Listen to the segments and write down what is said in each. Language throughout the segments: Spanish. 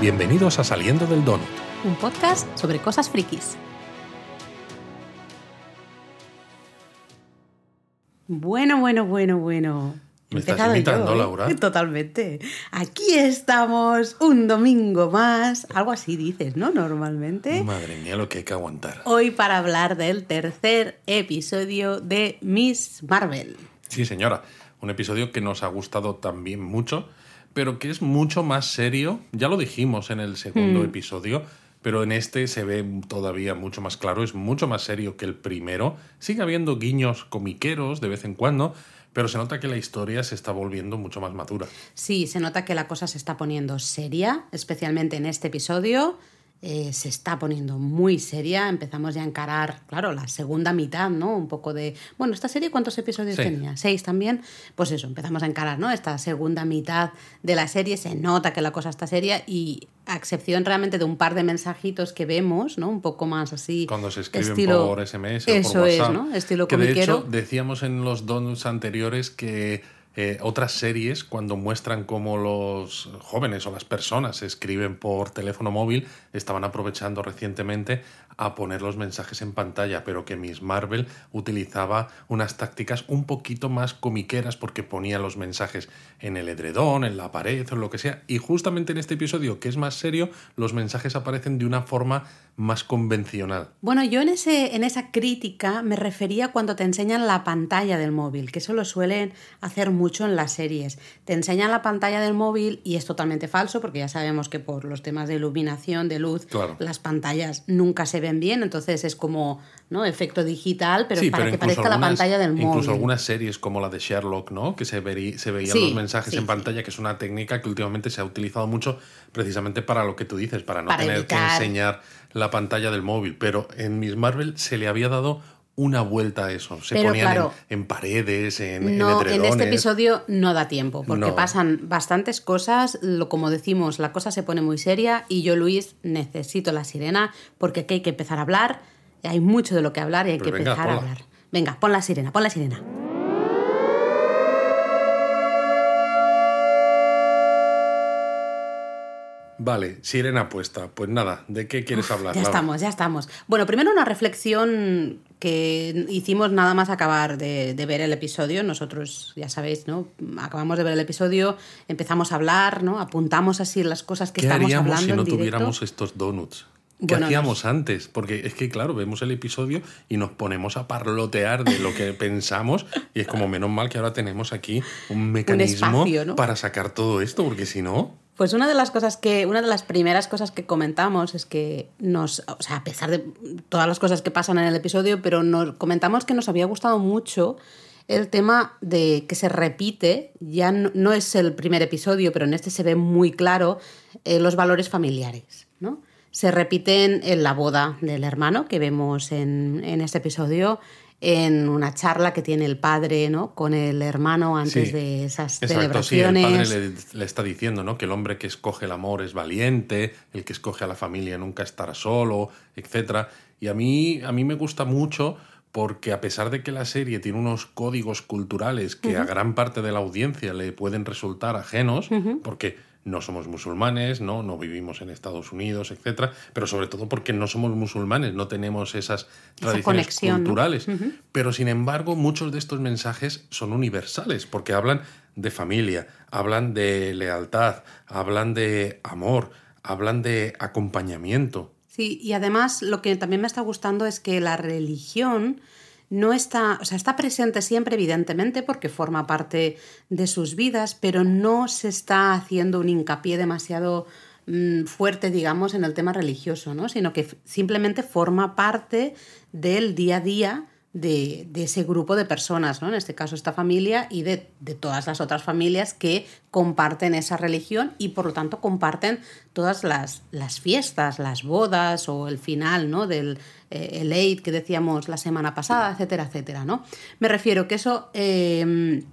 Bienvenidos a Saliendo del Donut. Un podcast sobre cosas frikis. Bueno, bueno, bueno, bueno. ¿Me estás imitando, yo, ¿eh? Laura? Totalmente. Aquí estamos, un domingo más. Algo así dices, ¿no? Normalmente. Madre mía, lo que hay que aguantar. Hoy para hablar del tercer episodio de Miss Marvel. Sí, señora. Un episodio que nos ha gustado también mucho, pero que es mucho más serio. Ya lo dijimos en el segundo episodio, pero en este se ve todavía mucho más claro. Es mucho más serio que el primero. Sigue habiendo guiños comiqueros de vez en cuando, pero se nota que la historia se está volviendo mucho más madura. Sí, se nota que la cosa se está poniendo seria, especialmente en este episodio. Eh, se está poniendo muy seria. Empezamos ya a encarar, claro, la segunda mitad, ¿no? Un poco de. Bueno, ¿esta serie cuántos episodios Seis. tenía? Seis también. Pues eso, empezamos a encarar, ¿no? Esta segunda mitad de la serie. Se nota que la cosa está seria y, a excepción realmente de un par de mensajitos que vemos, ¿no? Un poco más así. Cuando se escriben estilo- por SMS o Eso por es, WhatsApp. ¿no? Estilo que de comiquero. hecho decíamos en los donuts anteriores que eh, otras series cuando muestran cómo los jóvenes o las personas escriben por teléfono móvil estaban aprovechando recientemente a poner los mensajes en pantalla, pero que Miss Marvel utilizaba unas tácticas un poquito más comiqueras porque ponía los mensajes en el edredón, en la pared o lo que sea. Y justamente en este episodio, que es más serio, los mensajes aparecen de una forma más convencional. Bueno, yo en, ese, en esa crítica me refería cuando te enseñan la pantalla del móvil, que eso lo suelen hacer mucho en las series. Te enseñan la pantalla del móvil y es totalmente falso porque ya sabemos que por los temas de iluminación, de luz, Claro. las pantallas nunca se ven bien, entonces es como ¿no? efecto digital, pero Sí, para que parezca la pantalla del móvil. Incluso algunas series como la de Sherlock, ¿no? Que se, verí- se veían Sí, los mensajes sí, en pantalla, que es una técnica que últimamente se ha utilizado mucho precisamente para lo que tú dices, para no Para tener evitar- que enseñar la pantalla del móvil. Pero en Miss Marvel se le había dado una vuelta a eso. Se Pero ponían en- claro, en, paredes, en, No, en en este episodio no da tiempo, porque No. pasan bastantes cosas, lo, como decimos, la cosa se pone muy seria y yo, Luis, necesito la sirena porque aquí hay que empezar a hablar, hay mucho de lo que hablar y hay Pues que venga, empezar a hablar. Venga, pon la sirena, pon la sirena. Vale, sirena puesta. Pues nada, ¿de qué quieres hablar? Ya Laura? estamos, ya estamos. Bueno, primero una reflexión que hicimos nada más acabar de, de ver el episodio. Nosotros, ya sabéis, ¿no? Acabamos de ver el episodio, empezamos a hablar, ¿no? Apuntamos así las cosas que ¿Qué estamos haríamos hablando si no en tuviéramos estos donuts? ¿Qué Bueno, hacíamos antes? Porque es que, claro, vemos el episodio y nos ponemos a parlotear de lo que pensamos y es como menos mal que ahora tenemos aquí un mecanismo espacio, ¿no? para sacar todo esto, porque si no... Pues una de las cosas que, una de las primeras cosas que comentamos es que nos, o sea, a pesar de todas las cosas que pasan en el episodio, pero nos comentamos que nos había gustado mucho el tema de que se repite, ya no, es el primer episodio, pero en este se ve muy claro eh, los valores familiares, ¿no? Se repiten en la boda del hermano que vemos en, en este episodio, en una charla que tiene el padre ¿no? con el hermano antes Sí. de esas Exacto, sí, el celebraciones. padre le, le está diciendo ¿no? que el hombre que escoge el amor es valiente, el que escoge a la familia nunca estará solo, etc. Y a mí, a mí me gusta mucho porque a pesar de que la serie tiene unos códigos culturales que a gran parte de la audiencia le pueden resultar ajenos, porque no somos musulmanes, ¿no? no vivimos en Estados Unidos, etc. Pero sobre todo porque no somos musulmanes, no tenemos esas tradiciones culturales. Pero sin embargo, muchos de estos mensajes son universales, porque hablan de familia, hablan de lealtad, hablan de amor, hablan de acompañamiento. Sí, y además lo que también me está gustando es que la religión no está, o sea, está presente siempre, evidentemente, porque forma parte de sus vidas, pero no se está haciendo un hincapié demasiado mm, fuerte, digamos, en el tema religioso, ¿no? Sino que simplemente forma parte del día a día de, de ese grupo de personas, ¿no? En este caso esta familia y de, de todas las otras familias que comparten esa religión y por lo tanto comparten todas las, las fiestas, las bodas o el final, ¿no? Del eh, el Eid que decíamos la semana pasada, etcétera, etcétera, ¿no? Me refiero que eso eh,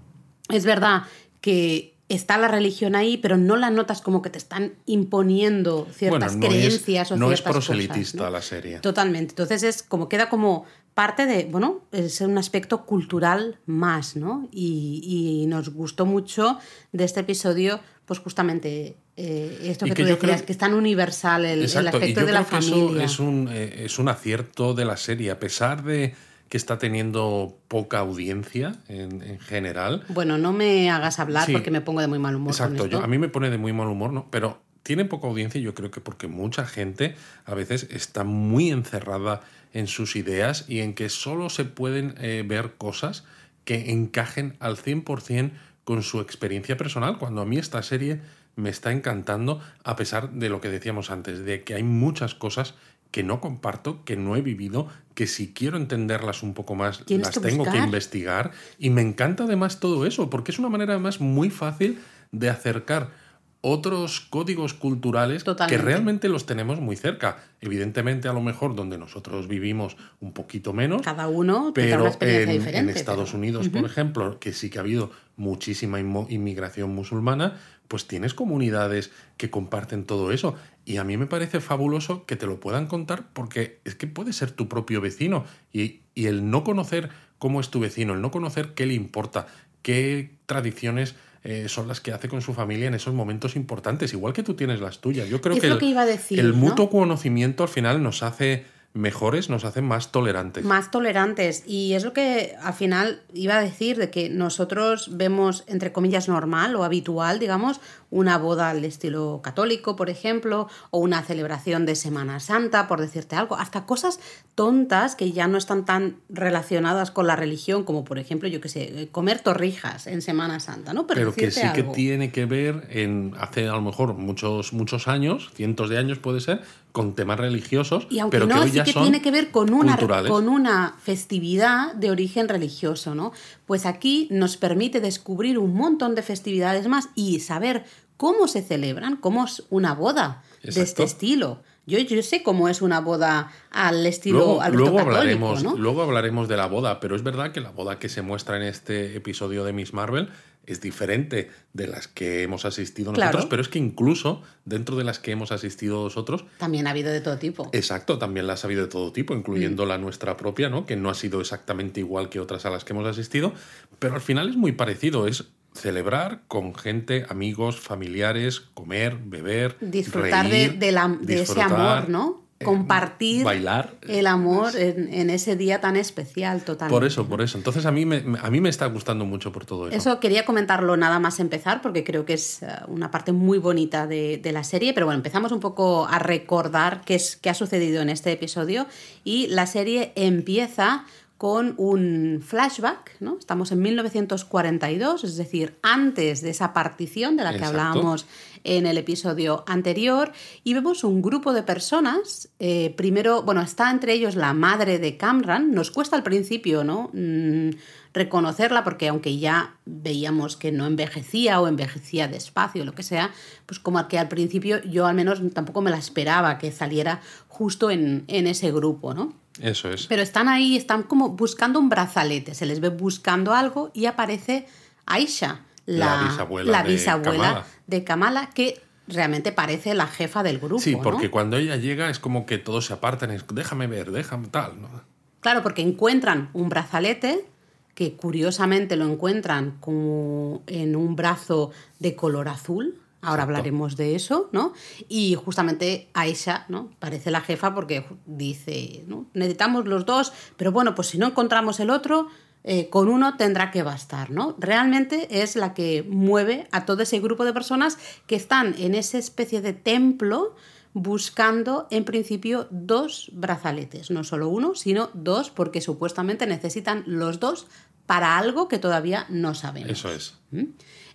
es verdad que está la religión ahí, pero no la notas como que te están imponiendo ciertas bueno, no creencias es, o no es ciertas proselitista cosas, ¿no? la serie. Totalmente. Entonces es como queda como parte de, bueno, es un aspecto cultural más, ¿no? Y, y nos gustó mucho de este episodio, pues justamente eh, esto que tú decías, que es tan universal el, el aspecto de la familia. es, un, eh, es un acierto de la serie, a pesar de que está teniendo poca audiencia en, general. Bueno, no me hagas hablar porque me pongo de muy mal humor. Exacto, Yo, a mí me pone de muy mal humor, ¿no? Pero tiene poca audiencia, yo creo que porque mucha gente a veces está muy encerrada en sus ideas y en que solo se pueden eh, ver cosas que encajen al 100% con su experiencia personal, cuando a mí esta serie me está encantando, a pesar de lo que decíamos antes, de que hay muchas cosas que no comparto, que no he vivido, que si quiero entenderlas un poco más, las tengo que investigar. Y me encanta además todo eso, porque es una manera además muy fácil de acercar otros códigos culturales que realmente los tenemos muy cerca. Evidentemente, a lo mejor donde nosotros vivimos un poquito menos. Cada uno pero una experiencia en, diferente. En Estados Unidos, por ejemplo, que sí que ha habido muchísima inmigración musulmana, pues tienes comunidades que comparten todo eso. Y a mí me parece fabuloso que te lo puedan contar porque es que puede ser tu propio vecino. Y, y el no conocer cómo es tu vecino, el no conocer qué le importa, qué tradiciones eh, son las que hace con su familia en esos momentos importantes, igual que tú tienes las tuyas. Yo creo que, el, iba a decir, el mutuo conocimiento al final nos hace mejores, nos hacen más tolerantes. Más tolerantes. Y es lo que al final iba a decir, de que nosotros vemos, entre comillas, normal o habitual, digamos, una boda al estilo católico, por ejemplo, o una celebración de Semana Santa, por decirte algo, hasta cosas tontas que ya no están tan relacionadas con la religión, como por ejemplo, yo qué sé, comer torrijas en Semana Santa, ¿no? Pero, que sí que tiene que ver en hace a lo mejor muchos, muchos años, cientos de años puede ser, con temas religiosos, y aunque pero no, que sí que tiene que ver con una, con una festividad de origen religioso, ¿no? Pues aquí nos permite descubrir un montón de festividades más y saber cómo se celebran, cómo es una boda de este estilo. Yo, yo, sé cómo es una boda al estilo luego, luego hablaremos, Luego hablaremos de la boda, pero es verdad que la boda que se muestra en este episodio de Miss Marvel es diferente de las que hemos asistido nosotros, pero es que incluso dentro de las que hemos asistido nosotros... También ha habido de todo tipo. Exacto, también las ha habido de todo tipo, incluyendo mm. la nuestra propia, ¿no? que no ha sido exactamente igual que otras a las que hemos asistido, pero al final es muy parecido, es celebrar con gente, amigos, familiares, comer, beber, disfrutar de, de, ese amor, ¿no? Eh, Compartir bailar, el amor en, ese día tan especial, totalmente. Por eso, por eso. Entonces a mí me, a mí me está gustando mucho por todo eso. Eso quería comentarlo nada más empezar, porque creo que es eh, una parte muy bonita de, de la serie. Pero bueno, empezamos un poco a recordar qué, es, qué ha sucedido en este episodio. Y la serie empieza con un flashback, ¿no? Estamos en 1942, es decir, antes de esa partición de la que hablábamos en el episodio anterior, y vemos un grupo de personas, eh, primero, bueno, está entre ellos la madre de Camran, nos cuesta al principio, ¿no? Mm, reconocerla porque aunque ya veíamos que no envejecía o envejecía despacio, lo que sea, pues como que al principio yo al menos tampoco me la esperaba que saliera justo en, en ese grupo, ¿no? Eso es. Pero están ahí, están como buscando un brazalete, se les ve buscando algo y aparece Aisha, la, bisabuela, de, Kamala. que realmente parece la jefa del grupo. Sí, porque cuando ella llega es como que todos se apartan, es déjame ver, déjame tal. ¿no? Claro, porque encuentran un brazalete que curiosamente lo encuentran como en un brazo de color azul, Ahora hablaremos de eso, ¿no? Y justamente Aisha, ¿no? Parece la jefa porque dice, ¿no? Necesitamos los dos, pero bueno, pues si no encontramos el otro, eh, con uno tendrá que bastar, ¿no? Realmente es la que mueve a todo ese grupo de personas que están en esa especie de templo buscando en principio dos brazaletes, no solo uno, sino dos, porque supuestamente necesitan los dos para algo que todavía no sabemos. Eso es. ¿Mm?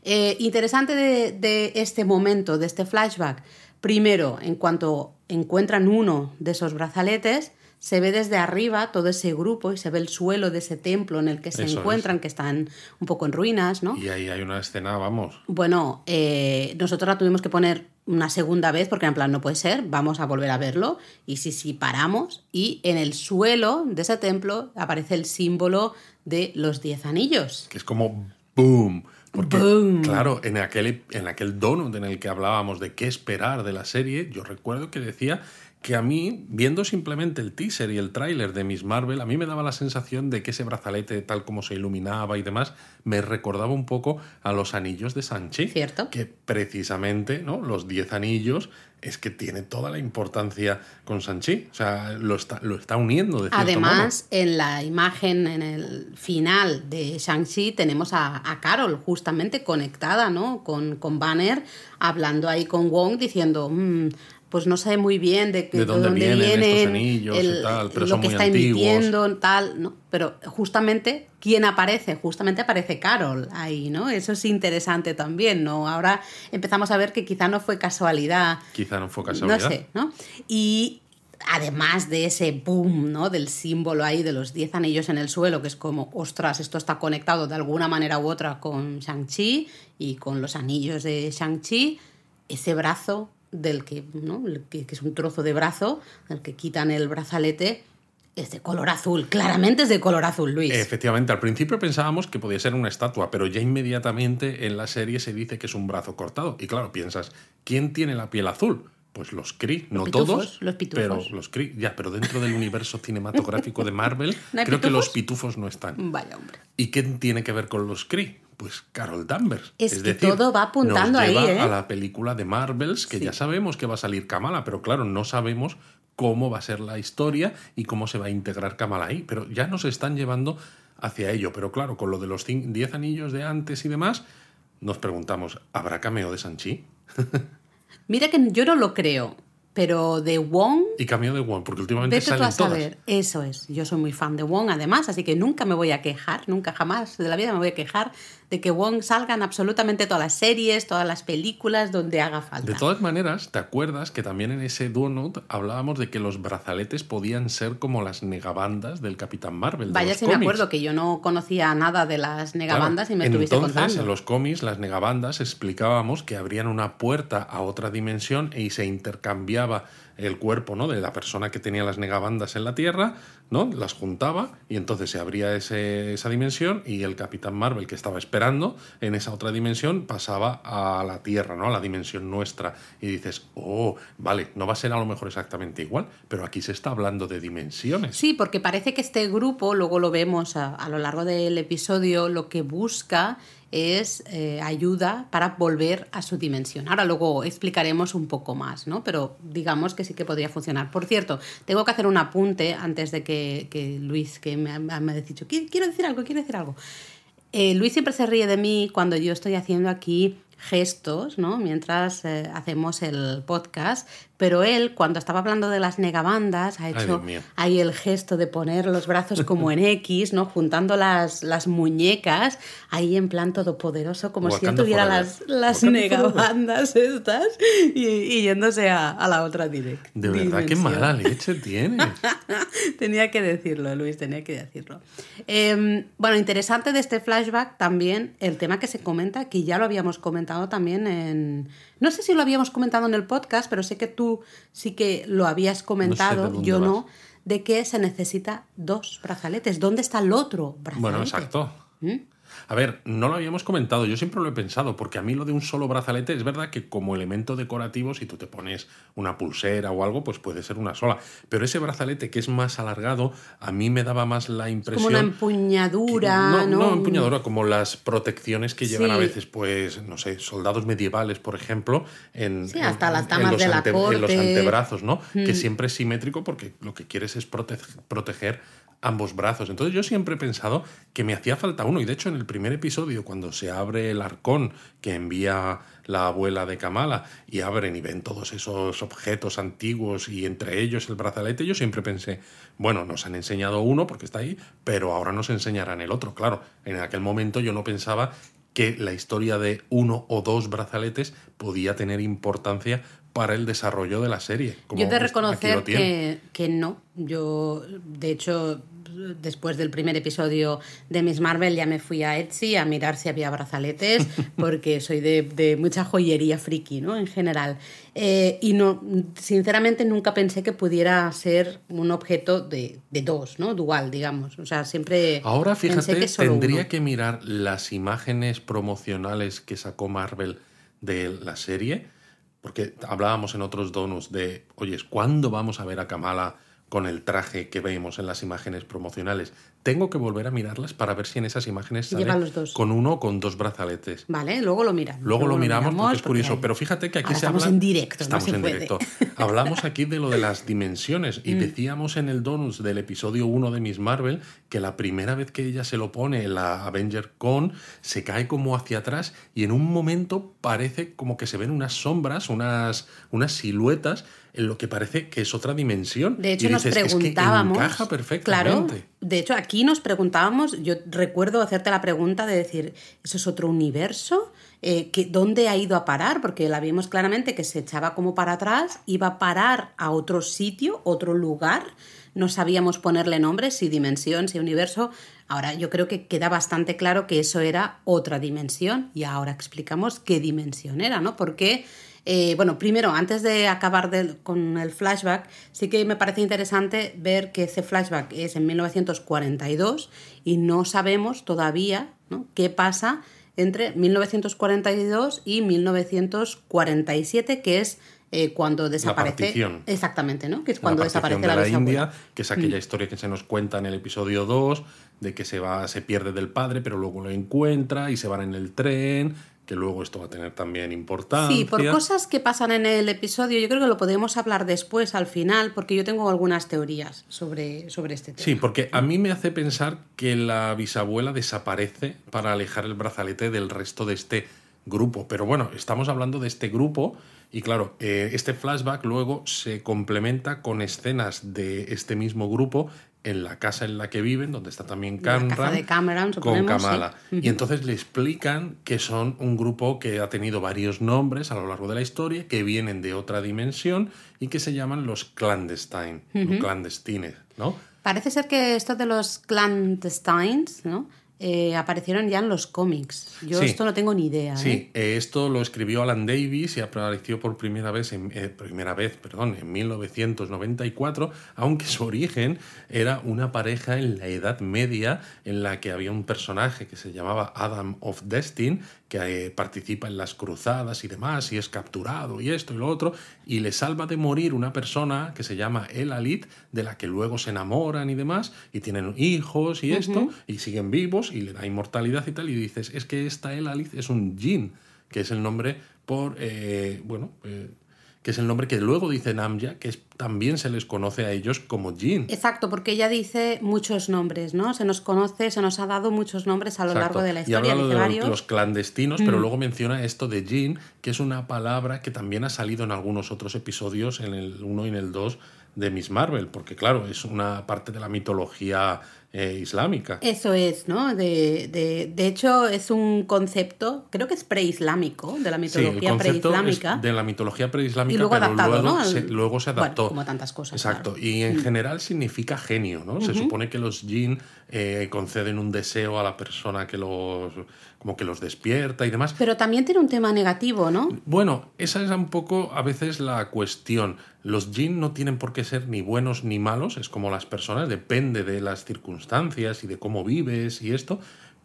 Eh, interesante de, este momento, de este flashback, primero, en cuanto encuentran uno de esos brazaletes, se ve desde arriba todo ese grupo y se ve el suelo de ese templo en el que se encuentran, que están un poco en ruinas, ¿no? Y ahí hay una escena, vamos. Bueno, eh, nosotros la tuvimos que poner una segunda vez porque en plan no puede ser, vamos a volver a verlo y sí, sí, paramos y en el suelo de ese templo aparece el símbolo de los diez anillos. Que es como boom. Porque, claro, en aquel, en aquel donut en el que hablábamos de qué esperar de la serie, yo recuerdo que decía que a mí, viendo simplemente el teaser y el tráiler de Miss Marvel, a mí me daba la sensación de que ese brazalete, tal como se iluminaba y demás, me recordaba un poco a los anillos de Sanchi. Cierto. Que precisamente, ¿no? Los diez anillos es que tiene toda la importancia con Sanchi. O sea, lo está, lo está uniendo de Además, en la imagen, en el final de Shang-Chi, tenemos a, a, Carol justamente conectada, ¿no? Con, con Banner, hablando ahí con Wong, diciendo. Mmm, pues no sabe muy bien de, ¿De dónde, dónde vienen, vienen, estos anillos el- y tal, pero lo son que muy está antiguos. emitiendo, tal, ¿no? Pero justamente, ¿quién aparece? Justamente aparece Carol ahí, ¿no? Eso es interesante también, ¿no? Ahora empezamos a ver que quizá no fue casualidad, Quizá no fue casualidad. no sé, ¿no? Y además de ese boom, ¿no? Del símbolo ahí de los 10 anillos en el suelo, que es como, ostras, esto está conectado de alguna manera u otra con Shang-Chi y con los anillos de Shang-Chi, ese brazo del que, ¿no? Que, es un trozo de brazo, del que quitan el brazalete, es de color azul, claramente es de color azul, Luis. Efectivamente, al principio pensábamos que podía ser una estatua, pero ya inmediatamente en la serie se dice que es un brazo cortado. Y claro, piensas, ¿quién tiene la piel azul? Pues los Kree, no pitufos, todos, los pitufos. pero los Kree, ya, pero dentro del universo cinematográfico de Marvel, ¿No hay creo que los pitufos no están. Vaya hombre. ¿Y qué tiene que ver con los Kree? Pues Carol Danvers. Es que todo va apuntando nos lleva ahí, ¿eh? a la película de Marvels, que Sí. ya sabemos que va a salir Kamala, pero claro, no sabemos cómo va a ser la historia y cómo se va a integrar Kamala ahí. Pero ya nos están llevando hacia ello. Pero claro, con lo de los 10 anillos de antes y demás, nos preguntamos, ¿habrá cameo de Sanchi? Mira que yo no lo creo, pero de Wong Y cameo de Wong, porque últimamente Vete tú salen todas. saber. Eso es. Yo soy muy fan de Wong, además, así que nunca me voy a quejar, nunca jamás de la vida me voy a quejar de que Wong salga en absolutamente todas las series, todas las películas, donde haga falta. De todas maneras, ¿te acuerdas que también en ese donut hablábamos de que los brazaletes podían ser como las negabandas del Capitán Marvel? de Vaya si me cómics? acuerdo que yo no conocía nada de las negabandas Claro, y me estuviste Entonces, contando. en los cómics, las negabandas explicábamos que abrían una puerta a otra dimensión y se intercambiaba el cuerpo ¿no? de la persona que tenía las negabandas en la Tierra, ¿no? las juntaba y entonces se abría ese- esa dimensión y el Capitán Marvel que estaba esperando en esa otra dimensión pasaba a la Tierra, ¿no? a la dimensión nuestra. Y dices, oh, vale, no va a ser a lo mejor exactamente igual, pero aquí se está hablando de dimensiones. Sí, porque parece que este grupo, luego lo vemos a, a lo largo del episodio, lo que busca es eh, ayuda para volver a su dimensión. Ahora luego explicaremos un poco más, ¿no? Pero digamos que sí que podría funcionar. Por cierto, tengo que hacer un apunte antes de que, que Luis, que me, me ha dicho, "Qui- quiero decir algo, quiero decir algo. Eh, Luis siempre se ríe de mí cuando yo estoy haciendo aquí gestos, ¿no? Mientras eh, hacemos el podcast, pero él, cuando estaba hablando de las negabandas, ha hecho ahí el gesto de poner los brazos como en X, ¿no? Juntando las, las muñecas, ahí en plan todopoderoso, como si él tuviera las, las negabandas estas y, y yéndose a, a la otra direct. De verdad, qué mala leche tienes. tenía que decirlo, Luis, tenía que decirlo. Eh, bueno, interesante de este flashback también el tema que se comenta, que ya lo habíamos comentado también en... No sé si lo habíamos comentado en el podcast, pero sé que tú sí que lo habías comentado, yo vas. no, de que se necesita dos brazaletes. ¿Dónde está el otro brazalete? Bueno, exacto. ¿Mm? A ver, no lo habíamos comentado, yo siempre lo he pensado, porque a mí lo de un solo brazalete es verdad que como elemento decorativo, si tú te pones una pulsera o algo, pues puede ser una sola. Pero ese brazalete que es más alargado, a mí me daba más la Como impresión... una que- empuñadura, no, ¿no? no empuñadura, como las protecciones que llevan a veces, pues, no sé, soldados medievales, por ejemplo, en, Sí, hasta en- las damas de la ante- en los corte. Mm. antebrazos, ¿no? Que siempre es simétrico porque lo que quieres es prote- proteger ambos brazos. Entonces yo siempre he pensado que me hacía falta uno. Y de hecho en el primer episodio, cuando se abre el arcón que envía la abuela de Kamala y abren y ven todos esos objetos antiguos y entre ellos el brazalete, yo siempre pensé, bueno, nos han enseñado uno porque está ahí, pero ahora nos enseñarán el otro. Claro, en aquel momento yo no pensaba que la historia de uno o dos brazaletes podía tener importancia para el desarrollo de la serie. como Yo he de reconocer que, que no. Yo, de hecho, después del primer episodio de Miss Marvel ya me fui a Etsy a mirar si había brazaletes, porque soy de, de mucha joyería friki, ¿no? En general. Eh, y no, sinceramente nunca pensé que pudiera ser un objeto de, de dos, ¿no? Dual, digamos. O sea, siempre Ahora fíjate, que solo tendría uno. que mirar las imágenes promocionales que sacó Marvel de la serie porque hablábamos en otros donos de, oye, ¿cuándo vamos a ver a Kamala con el traje que vemos en las imágenes promocionales? Tengo que volver a mirarlas para ver si en esas imágenes sale los dos. con uno o con dos brazaletes. Vale, luego lo miramos. Luego lo miramos porque es curioso, pero fíjate que aquí ahora se estamos habla... en directo, no Estamos en puede. directo. Hablamos aquí de lo de las dimensiones Mm. y decíamos en el Donuts del episodio 1 de Miss Marvel que la primera vez que ella se lo pone en la Avenger Con se cae como hacia atrás y en un momento parece como que se ven unas sombras, unas, unas siluetas en lo que parece que es otra dimensión. De hecho, Y nos dices, es que preguntábamos. encaja Claro, perfectamente. de hecho, aquí nos preguntábamos. Yo recuerdo hacerte la pregunta de decir: ¿eso es otro universo? Eh, ¿que, ¿Dónde ha ido a parar? Porque la vimos claramente que se echaba como para atrás, iba a parar a otro sitio, otro lugar. No sabíamos ponerle nombre, si dimensión, si universo. Ahora yo creo que queda bastante claro que eso era otra dimensión y ahora explicamos qué dimensión era, ¿no? Porque eh, bueno, primero, antes de acabar con el flashback, sí que me parece interesante ver que ese flashback es en 1942 y no sabemos todavía ¿no? qué pasa entre 1942 y 1947, que es eh, cuando desaparece. partición. Exactamente, ¿no? Que es la cuando partición desaparece de la, la. India, que es aquella historia que se nos cuenta en el episodio 2, de que se va, se pierde del padre, pero luego lo encuentra y se van en el tren, que luego esto va a tener también importancia. Sí, por cosas que pasan en el episodio, yo creo que lo podemos hablar después, al final, porque yo tengo algunas teorías sobre, sobre este tema. Sí, porque a mí me hace pensar que la bisabuela desaparece para alejar el brazalete del resto de este grupo. Pero bueno, estamos hablando de este grupo y claro, eh, este flashback luego se complementa con escenas de este mismo grupo en la casa en la que viven, donde está también casa Cameron, de Cameron, con sí. Kamala. Y entonces le explican que son un grupo que ha tenido varios nombres a lo largo de la historia, que vienen de otra dimensión y que se llaman los clandestine, los clandestines, ¿no? Parece ser que esto de los clandestines, ¿no? Eh, aparecieron ya en los cómics. Yo Sí. esto no tengo ni idea. ¿eh? Sí, eh, esto lo escribió Alan Davis y apareció por primera vez, en, eh, primera vez perdón, en 1994, aunque su origen era una pareja en la Edad Media en la que había un personaje que se llamaba Adam of Destin, que eh, participa en las cruzadas y demás, y es capturado y esto y lo otro, y le salva de morir una persona que se llama Elalit, de la que luego se enamoran y demás, y tienen hijos y esto, y siguen vivos, y le da inmortalidad y tal, y dices, es que esta Elalit es un Jin, que es el nombre por, eh, bueno, eh, que es el nombre que luego dice Namja, que es- también se les conoce a ellos como Jin. Exacto, porque ella dice muchos nombres, ¿no? Se nos conoce, se nos ha dado muchos nombres a lo Exacto. largo de la Y historia. habla dice de varios. Mm. los clandestinos, pero luego menciona esto de Jin, que es una palabra que también ha salido en algunos otros episodios, en el 1 y en el 2 de Miss Marvel, porque claro, es una parte de la mitología eh, islámica. Eso es, ¿no? De, de, de hecho, es un concepto, creo que es preislámico, de la mitología preislámica. de la mitología preislámica, Y luego pero adaptado, luego, ¿no? Se, luego se bueno, adaptó. como tantas cosas, Exacto. claro. Mm. Y en general significa genio, ¿no? Se supone que los jinn eh, conceden un deseo a la persona que los como que los despierta y demás. Pero también tiene un tema negativo, ¿no? Bueno, esa es un poco a veces la cuestión. Los jinn no tienen por qué ser ni buenos ni malos, es como las personas, depende de las circunstancias y de cómo vives y esto,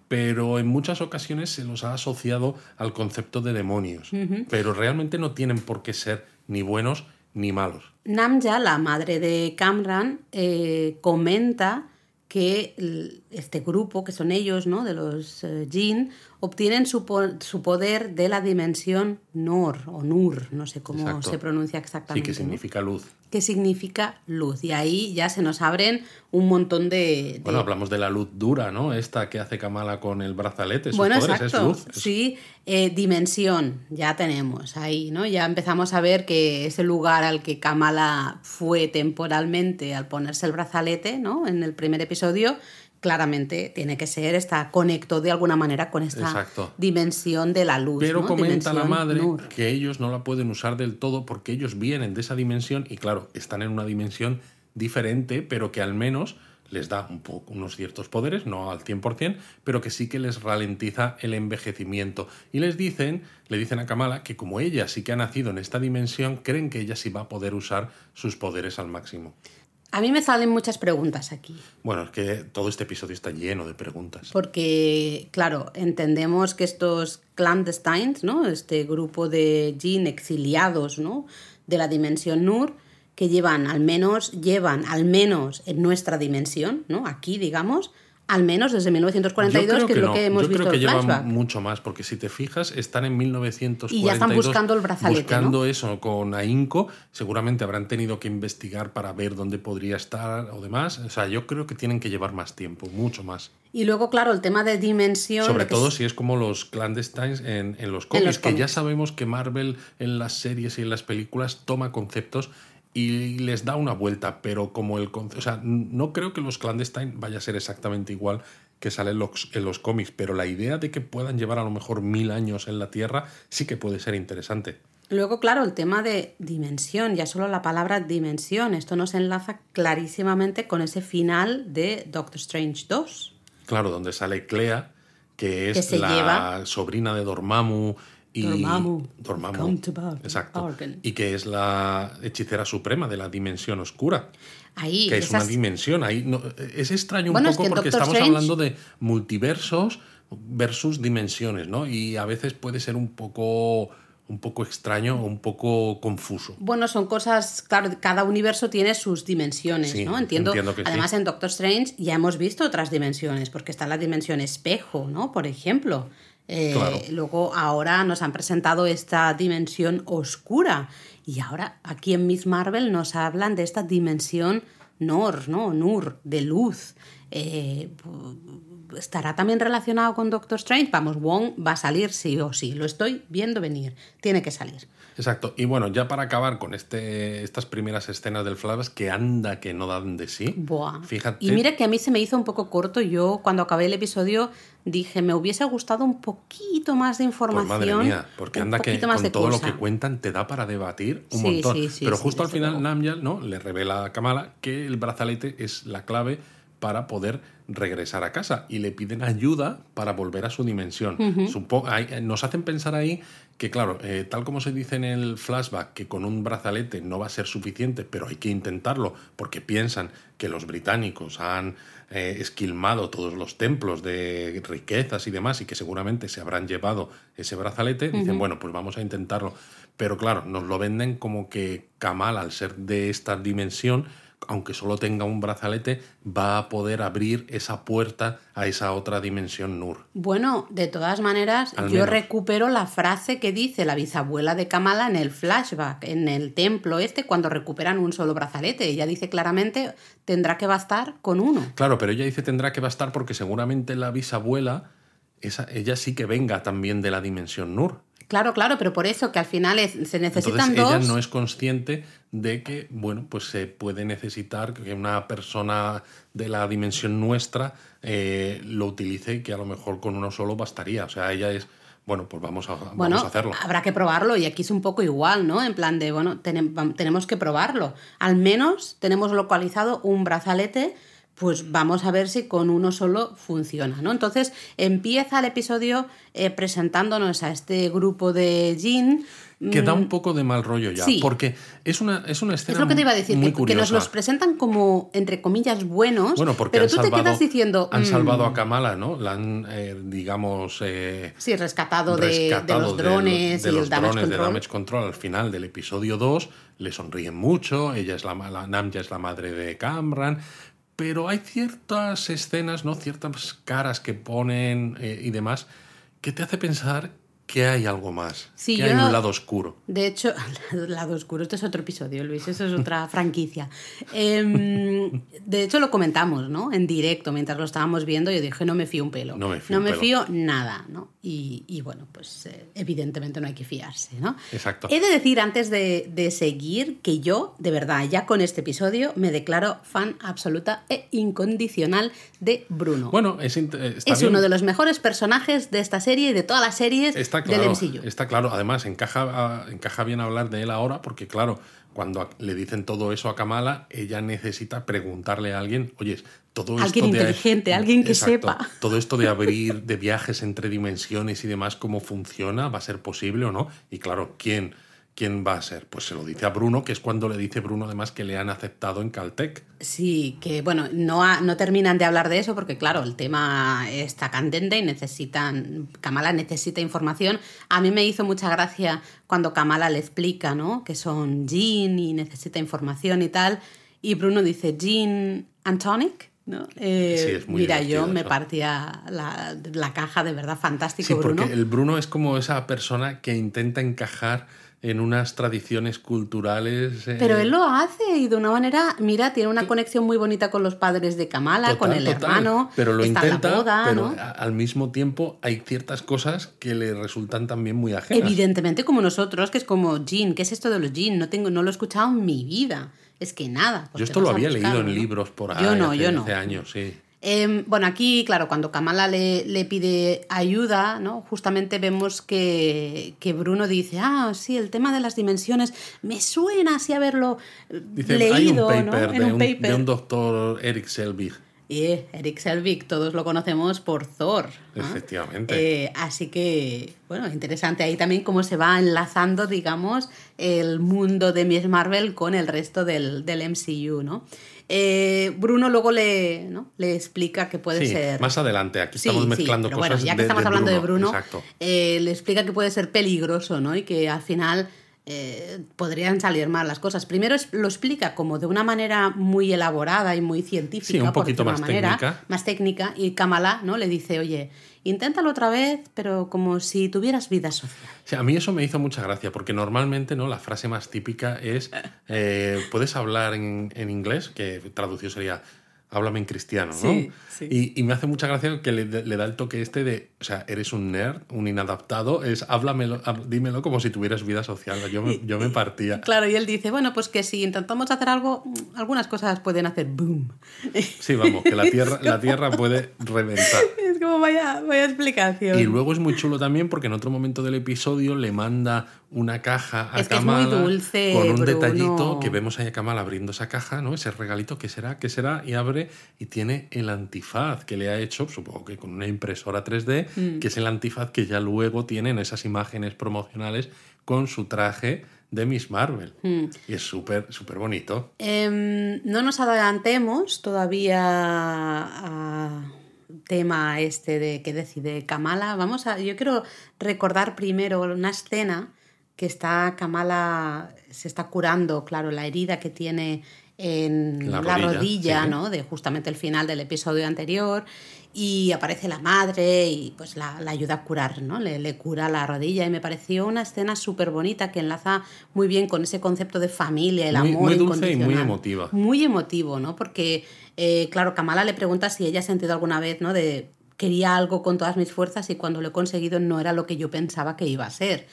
pero en muchas ocasiones se los ha asociado al concepto de demonios, pero realmente no tienen por qué ser ni buenos ni malos. Namja, la madre de Kamran, eh, comenta que este grupo, que son ellos, ¿no? De los eh, Jin, obtienen su, po- su poder de la dimensión Nor o Nur, no sé cómo Exacto. se pronuncia Sí, exactamente. que ¿no? significa luz. que significa luz. Y ahí ya se nos abren un montón de... de- Bueno, hablamos de la luz dura, ¿no? Esta que hace Kamala con el brazalete. Sus Bueno, poderes exacto. es luz. es- Sí, eh, dimensión, ya tenemos ahí, ¿no? Ya empezamos a ver que ese lugar al que Kamala fue temporalmente al ponerse el brazalete, ¿no? En el primer episodio, claramente tiene que ser, está conectó de alguna manera con esta Exacto. dimensión de la luz. Pero ¿no? comenta la madre Nur. que ellos no la pueden usar del todo porque ellos vienen de esa dimensión y claro, están en una dimensión diferente, pero que al menos les da un poco, unos ciertos poderes, no al 100%, pero que sí que les ralentiza el envejecimiento. Y les dicen, le dicen a Kamala que como ella sí que ha nacido en esta dimensión, creen que ella sí va a poder usar sus poderes al máximo. A mí me salen muchas preguntas aquí. Bueno, es que todo este episodio está lleno de preguntas. Porque, claro, entendemos que estos clandestines, ¿no? Este grupo de Jin exiliados, ¿no? De la dimensión Nur, que llevan al menos, llevan al menos en nuestra dimensión, ¿no? Aquí, digamos, al menos desde 1942, que, es lo que hemos Yo visto creo que llevan mucho más, porque si te fijas, están en 1942 Y ya están buscando el brazalete, Buscando eso con ahínco, seguramente habrán tenido que investigar para ver dónde podría estar o demás. O sea, yo creo que tienen que llevar más tiempo, mucho más. Y luego, claro, el tema de dimensión. Sobre de todo es- si es como los clandestines en, en los cómics, los que ya sabemos que Marvel en las series y en las películas toma conceptos y les da una vuelta, pero como el o sea, no creo que los clandestines vaya a ser exactamente igual que sale en los, en los cómics, pero la idea de que puedan llevar a lo mejor mil años en la Tierra sí que puede ser interesante. Luego, claro, el tema de dimensión, ya solo la palabra dimensión, esto nos enlaza clarísimamente con ese final de Doctor Strange 2. Claro, donde sale Clea, que es Que la lleva- sobrina de Dormammu y Dormammu, Dormammu, exacto, y que es la hechicera suprema de la dimensión oscura. Ahí, que es esas- una dimensión. Ahí no- es extraño un Bueno, es poco que en porque Doctor estamos Strange- hablando de multiversos versus dimensiones, ¿no? Y a veces puede ser un poco, un poco extraño o un poco confuso. Bueno, son cosas, claro, cada universo tiene sus dimensiones, Sí, ¿no? Entiendo. entiendo que sí. Además, en Doctor Strange ya hemos visto otras dimensiones, porque está la dimensión espejo, ¿no? Por ejemplo. Eh, Claro. Luego, ahora nos han presentado esta dimensión oscura. Y ahora, aquí en Miss Marvel, nos hablan de esta dimensión Nor, ¿no? Nur, de luz. Eh, ¿Estará también relacionado con Doctor Strange? Vamos, Wong va a salir sí o sí. Lo estoy viendo venir. Tiene que salir. Exacto. Y bueno, ya para acabar con este, estas primeras escenas del flashback que anda que no dan de sí. Buah. Fíjate. Y mira que a mí se me hizo un poco corto. Yo cuando acabé el episodio dije, me hubiese gustado un poquito más de Pues información. madre mía, porque anda que con todo lo que cuentan te da para debatir un Sí, montón. sí, sí, Pero justo al final. Namjal ¿no? le revela a Kamala que el brazalete es la clave para poder regresar a casa y le piden ayuda para volver a su dimensión. Ahí- eh, nos hacen pensar ahí que, claro, eh, tal como se dice en el flashback, que con un brazalete no va a ser suficiente, pero hay que intentarlo porque piensan que los británicos han eh, esquilmado todos los templos de riquezas y demás y que seguramente se habrán llevado ese brazalete, dicen, bueno, pues vamos a intentarlo. Pero claro, nos lo venden como que Kamal, al ser de esta dimensión, aunque solo tenga un brazalete, va a poder abrir esa puerta a esa otra dimensión Nur. Bueno, de todas maneras, Al yo menos. recupero la frase que dice la bisabuela de Kamala en el flashback, en el templo este, cuando recuperan un solo brazalete. Ella dice claramente, tendrá que bastar con uno. Claro, pero ella dice tendrá que bastar porque seguramente la bisabuela, esa, ella sí que venga también de la dimensión Nur. Claro, claro, pero por eso que al final es- se necesitan Entonces ella dos. no es consciente de que, bueno, pues se puede necesitar que una persona de la dimensión nuestra eh, lo utilice y que a lo mejor con uno solo bastaría. O sea, ella es, bueno, pues vamos a, Bueno, vamos a hacerlo. habrá que probarlo y aquí es un poco igual, ¿no? En plan de, bueno, tenemos que probarlo. Al menos tenemos localizado un brazalete, pues vamos a ver si con uno solo funciona, ¿no? Entonces empieza el episodio eh, presentándonos a este grupo de Jin. Que da un poco de mal rollo ya, mm, Sí. porque es una, es una Es escena lo que te iba a decir, muy que, que nos los presentan como, entre comillas, buenos, Bueno, porque pero tú te quedas diciendo... han "Mm, salvado a Kamala, ¿no? La han, eh, digamos, eh, Sí, rescatado, de- de, los de- drones de y los el damage drones de control. Damage Control al final del episodio 2. Le sonríen mucho, ella es la, la Namja es la madre de Camran. Pero hay ciertas escenas, ¿no? Ciertas caras que ponen eh, y demás que te hace pensar que hay algo más. Sí, que hay no- un lado oscuro. De hecho, Lado Oscuro, este es otro episodio, Luis, eso es otra franquicia. Em, de hecho, lo comentamos, ¿no? En directo, mientras lo estábamos viendo, yo dije, no me fío un pelo. No me fío un pelo. fío nada, ¿no? Y, y bueno, pues eh, evidentemente no hay que fiarse, ¿no? Exacto. He de decir antes de, de seguir que yo, de verdad, ya con este episodio, me declaro fan absoluta e incondicional de Bruno. Bueno, es, eh, es uno de los mejores personajes de esta serie y de todas las series Está claro, del MCU. está claro. Además, encaja, ah, encaja bien hablar de él ahora porque, claro, cuando le dicen todo eso a Kamala, ella necesita preguntarle a alguien, oye, todo Alguien esto de... inteligente, alguien que sepa. Todo esto de abrir, de viajes entre dimensiones y demás, cómo funciona, va a ser posible o no. Y claro, ¿quién, ¿quién va a ser? Pues se lo dice a Bruno, que es cuando le dice Bruno además que le han aceptado en Caltech. Sí, que bueno, no, no terminan de hablar de eso porque claro, el tema está candente y necesitan, Kamala necesita información. A mí me hizo mucha gracia cuando Kamala le explica, ¿no? Que son Jean y necesita información y tal. Y Bruno dice, Jean Antonic. ¿no? Eh, mira, yo me partía la, caja de verdad fantástico, sí, porque el Bruno es como esa persona que intenta encajar en unas tradiciones culturales. Eh, Pero él lo hace y de una manera, mira, tiene una conexión muy bonita con los padres de Kamala, con el hermano. Pero lo intenta, pero al mismo tiempo hay ciertas cosas que le resultan también muy ajenas. Evidentemente, como nosotros, que es como Jean, ¿qué es esto de los Jean? No, tengo, no lo he escuchado en mi vida. Es que nada. Yo esto lo había leído en libros por ahí. Yo no, hace, yo no. Hace años, sí. Em, bueno, aquí, claro, cuando Kamala le, le, pide ayuda, ¿no? Justamente vemos que, que, Bruno dice, ah, sí, el tema de las dimensiones me suena así haberlo leído, hay un paper, de, un, de un doctor Eric Selvig. Y Eric Selvig, todos lo conocemos por Thor. Efectivamente. Eh, así que, bueno, interesante ahí también cómo se va enlazando, digamos, el mundo de Miss Marvel con el resto del, del MCU, ¿no? Eh, Bruno luego le, le explica que puede ser. Más adelante, aquí estamos mezclando cosas. Bueno, ya que estamos hablando de Bruno, eh, le explica que puede ser peligroso, ¿no? Y que al final eh, podrían salir mal las cosas. Primero lo explica como de una manera muy elaborada y muy científica. Sí, un poquito más técnica. Más técnica. Y Kamala ¿no? le dice, oye, inténtalo otra vez, pero como si tuvieras vida social. a mí eso me hizo mucha gracia, porque normalmente ¿no? la frase más típica es, eh, ¿puedes hablar en, en inglés? Que traducido sería, háblame en cristiano, ¿no? Sí, Y, me hace mucha gracia que le, da el toque este de, o sea, eres un nerd, un inadaptado, es háblamelo, dímelo como si tuvieras vida social. Yo me, yo me partía. Claro, y él dice, bueno, pues que si intentamos hacer algo, algunas cosas pueden hacer boom. Sí, vamos, que la tierra, la tierra puede reventar. Es como vaya, vaya explicación. Y luego es muy chulo también porque en otro momento del episodio le manda una caja a Kamala con un detallito que vemos ahí a Kamala abriendo esa caja, ¿no? Ese regalito, ¿qué será? ¿Qué será? Y abre y tiene el antifaz que le ha hecho, supongo que con una impresora 3D, mm. que es el antifaz que ya luego tiene en esas imágenes promocionales con su traje de Miss Marvel. Mm. Y es súper, súper bonito. Em, no nos adelantemos todavía a tema este de que decide Kamala. Vamos a, yo quiero recordar primero una escena que está Kamala, se está curando, claro, la herida que tiene en la, rodilla, ¿no? De justamente el final del episodio anterior. Y aparece la madre y pues la, ayuda a curar, ¿no? Le, cura la rodilla. Y me pareció una escena súper bonita que enlaza muy bien con ese concepto de familia, el amor. Muy dulce y muy emotiva. Muy emotivo, ¿no? Porque, eh, claro, Kamala le pregunta si ella ha sentido alguna vez, ¿no? De quería algo con todas mis fuerzas y cuando lo he conseguido no era lo que yo pensaba que iba a ser.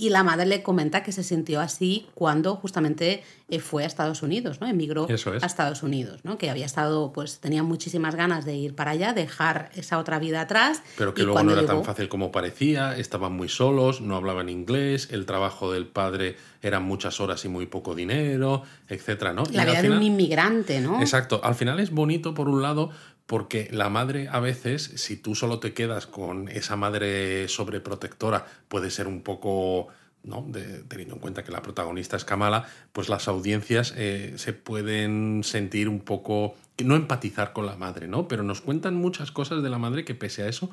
Y la madre le comenta que se sintió así cuando justamente eh, fue a Estados Unidos, ¿no? Emigró a Estados Unidos, ¿no? Que había estado, pues tenía muchísimas ganas de ir para allá, dejar esa otra vida atrás. Pero que luego no era tan fácil como parecía, estaban muy solos, no hablaban inglés, el trabajo del padre eran muchas horas y muy poco dinero, etcétera, ¿no? La vida de un inmigrante, ¿no? Exacto. Al final es bonito, por un lado, porque la madre a veces, si tú solo te quedas con esa madre sobreprotectora, puede ser un poco... ¿no? teniendo en cuenta que la protagonista es Kamala, pues las audiencias eh, se pueden sentir un poco, no empatizar con la madre, ¿no? Pero nos cuentan muchas cosas de la madre que pese a eso,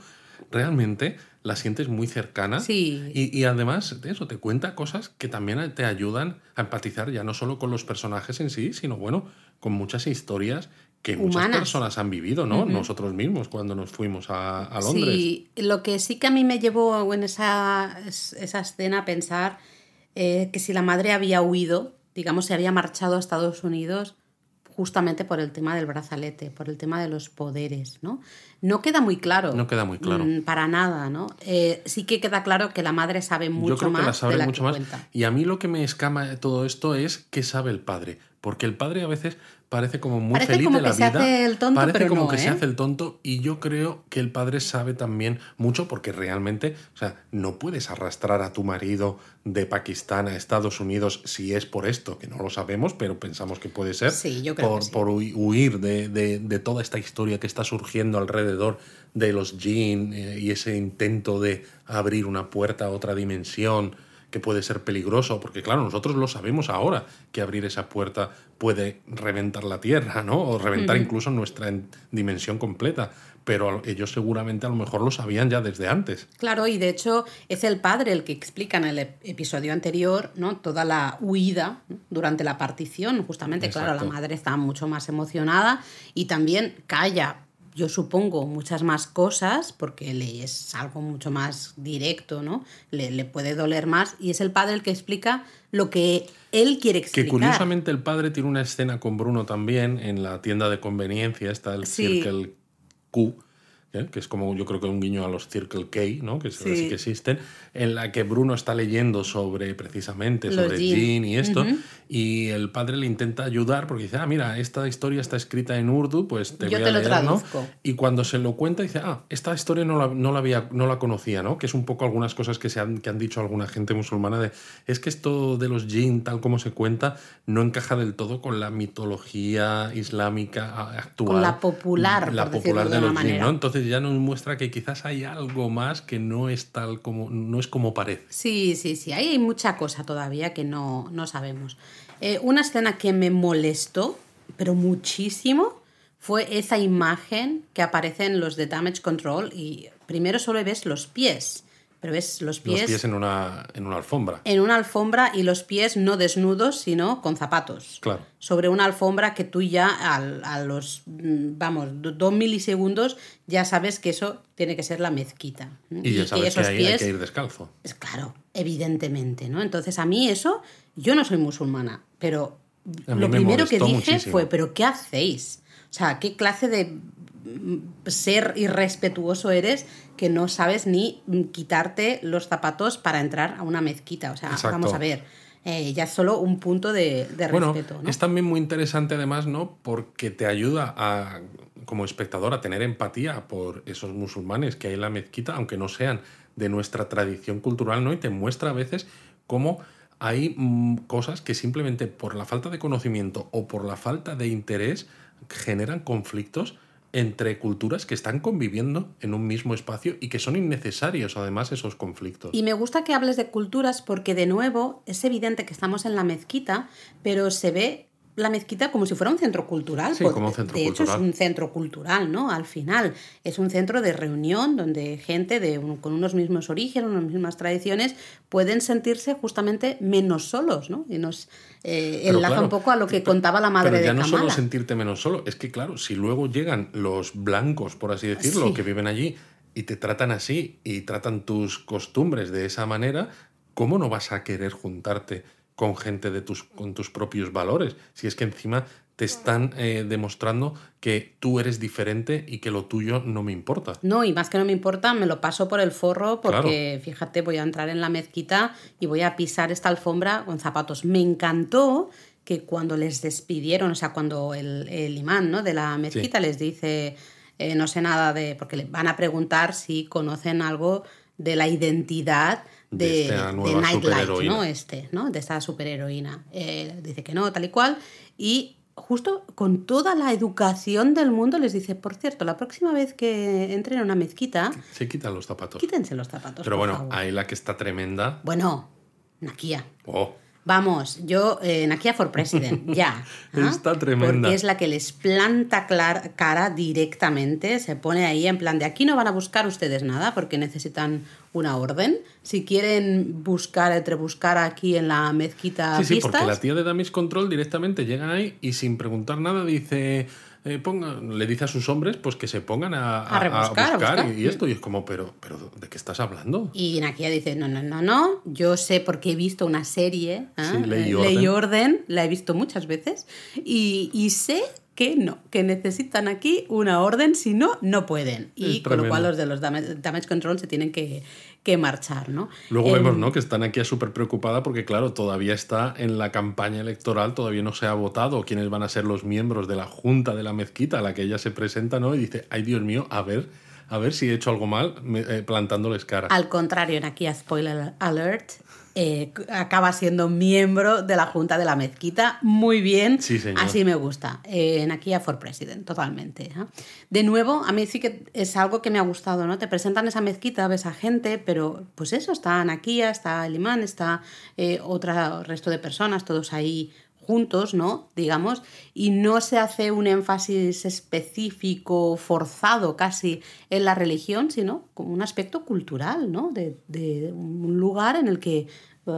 realmente la sientes muy cercana. Sí. Y, y además de eso, te cuenta cosas que también te ayudan a empatizar ya no solo con los personajes en sí, sino bueno, con muchas historias que muchas personas han vivido, ¿no? Nosotros mismos cuando nos fuimos a, Londres. Sí, lo que sí que a mí me llevó en esa, esa escena a pensar eh, que si la madre había huido, digamos, se había marchado a Estados Unidos justamente por el tema del brazalete, por el tema de los poderes, ¿no? No queda muy claro. No queda muy claro. Mm, para nada, ¿no? Eh, sí que queda claro que la madre sabe mucho Yo creo más. Que la sabe mucho más. Y a mí lo que me escama de todo esto es qué sabe el padre. Porque el padre a veces parece como muy feliz de la vida. Se hace el tonto, parece como que se ¿eh? hace el tonto y yo creo que el padre sabe también mucho porque realmente, o sea, no puedes arrastrar a tu marido de Pakistán a Estados Unidos si es por esto, que no lo sabemos, pero pensamos que puede ser. Sí, yo creo por, por huir de, de, toda esta historia que está surgiendo alrededor de los jeans eh, y ese intento de abrir una puerta a otra dimensión que puede ser peligroso, porque claro, nosotros lo sabemos ahora, que abrir esa puerta puede reventar la Tierra, ¿no? O reventar incluso nuestra dimensión completa pero ellos seguramente a lo mejor lo sabían ya desde antes. Claro, y de hecho es el padre el que explica en el episodio anterior ¿no? toda la huida durante la partición. Justamente, claro, la madre está mucho más emocionada y también calla, yo supongo, muchas más cosas, porque le es algo mucho más directo, ¿no? Le, le, puede doler más, y es el padre el que explica lo que él quiere explicar. Que curiosamente el padre tiene una escena con Bruno también en la tienda de conveniencia, está el Circle Q, ¿eh? que es como yo creo que un guiño a los Circle K, ¿no? que sí. que existen, en la que Bruno está leyendo sobre precisamente sobre Jean. y esto, y el padre le intenta ayudar porque dice, ah, mira, esta historia está escrita en urdu, pues te voy a leer, ¿no? Y cuando se lo cuenta dice, ah, esta historia no la, no la, había, no la conocía, ¿no? Que es un poco algunas cosas que, se han, que han dicho alguna gente musulmana de, es que esto de los jinn, tal como se cuenta, no encaja del todo con la mitología islámica actual. Con la popular, la popular de, los jinn, ¿no? Entonces ya nos muestra que quizás hay algo más que no es tal como, no es como parece. Sí, sí, sí, hay mucha cosa todavía que no, no sabemos. Eh, una escena que me molestó, pero muchísimo, fue esa imagen que aparece en los de Damage Control y primero solo ves los pies pero ves los pies. Los pies en una, en una alfombra. En una alfombra y los pies no desnudos, sino con zapatos. Claro. Sobre una alfombra que tú ya a, los, mm, vamos, dos milisegundos ya sabes que eso tiene que ser la mezquita. Y ya sabes que, ahí hay que ir descalzo. Es claro, evidentemente, ¿no? Entonces a mí eso, yo no soy musulmana, pero lo primero que dije fue, pero ¿qué hacéis? O sea, ¿qué clase de ser irrespetuoso eres que no sabes ni quitarte los zapatos para entrar a una mezquita. O sea, vamos a ver. Eh, ya es solo un punto de, respeto. Es también muy interesante además, ¿no? Porque te ayuda a, como espectador a tener empatía por esos musulmanes que hay en la mezquita, aunque no sean de nuestra tradición cultural, ¿no? Y te muestra a veces cómo hay mm, cosas que simplemente por la falta de conocimiento o por la falta de interés generan conflictos entre culturas que están conviviendo en un mismo espacio y que son innecesarios además esos conflictos. Y me gusta que hables de culturas porque de nuevo es evidente que estamos en la mezquita, pero se ve la mezquita como si fuera un centro cultural. Sí, como un centro de hecho, es un centro cultural, ¿no? Al final, es un centro de reunión donde gente de con unos mismos orígenes, unas mismas tradiciones, pueden sentirse justamente menos solos, ¿no? Y nos eh, enlaza un poco a lo que contaba la madre pero ya no solo sentirte menos solo, es que, claro, si luego llegan los blancos, por así decirlo, que viven allí y te tratan así y tratan tus costumbres de esa manera, ¿cómo no vas a querer juntarte? Con gente de tus, con tus propios valores. Si es que encima te están eh, demostrando que tú eres diferente y que lo tuyo no me importa. No, y más que no me importa, me lo paso por el forro porque, fíjate, voy a entrar en la mezquita y voy a pisar esta alfombra con zapatos. Me encantó que cuando les despidieron, o sea, cuando el, imán ¿no? de la mezquita les dice, eh, no sé nada de, porque le van a preguntar si conocen algo de la identidad de, de, Nightlight, ¿no? Este, ¿no? De esta superheroína. Eh, dice que no, tal y cual. Y justo con toda la educación del mundo les dice, por cierto, la próxima vez que entren a una mezquita... Se quitan los zapatos. Quítense los zapatos. Pero bueno, ahí la que está tremenda... Bueno, Nakia. Oh. Vamos, yo, eh, Nakia for President, ya. ¿ah? Está tremenda. Porque es la que les planta cara directamente, se pone ahí en plan de aquí no van a buscar ustedes nada porque necesitan una orden. Si quieren buscar, entre buscar aquí en la mezquita. Sí, sí, porque la tía de Damis Control directamente llega ahí y sin preguntar nada dice eh, le dice a sus hombres pues que se pongan a, buscar, Y, esto, y es como, pero, pero ¿de qué estás hablando? Y Nakia dice, no, no, no, no, yo sé porque he visto una serie, ¿eh? Ley, Orden. la he visto muchas veces, y, y sé que no, que necesitan aquí una orden, si no, no pueden. Y con lo cual los de los damage, control se tienen que, que marchar, ¿no? Luego vemos, em, ¿no? Que están aquí súper preocupada porque, claro, todavía está en la campaña electoral, todavía no se ha votado quiénes van a ser los miembros de la junta de la mezquita a la que ella se presenta, ¿no? Y dice, ay Dios mío, a ver a ver si he hecho algo mal eh, plantándoles cara. Al contrario, en aquí a spoiler alert, eh, acaba siendo miembro de la Junta de la Mezquita. Muy bien. Sí. Así me gusta. Eh, en aquí a for President, totalmente. ¿eh? De nuevo, a mí sí que es algo que me ha gustado, ¿no? Te presentan esa mezquita, ves a gente, pero pues eso, está Anakia, está el imán, está otro resto de personas, todos ahí juntos, ¿no? Digamos, y no se hace un énfasis específico, forzado casi en la religión, sino como un aspecto cultural, ¿no? De, de un lugar en el que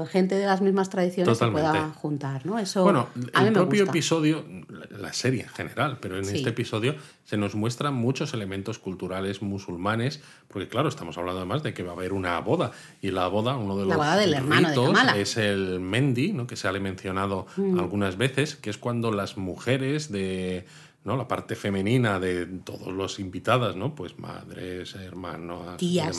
gente de las mismas tradiciones se pueda juntar, ¿no? Eso bueno, el propio episodio, la serie en general, pero en este episodio se nos muestran muchos elementos culturales musulmanes, porque claro, estamos hablando además de que va a haber una boda y la boda, uno de los la del hermano de es el mendi, ¿no? Que se ha mencionado mm. algunas veces, que es cuando las mujeres de ¿no? La parte femenina de todos los invitadas, ¿no? Pues madres, hermanos, tías,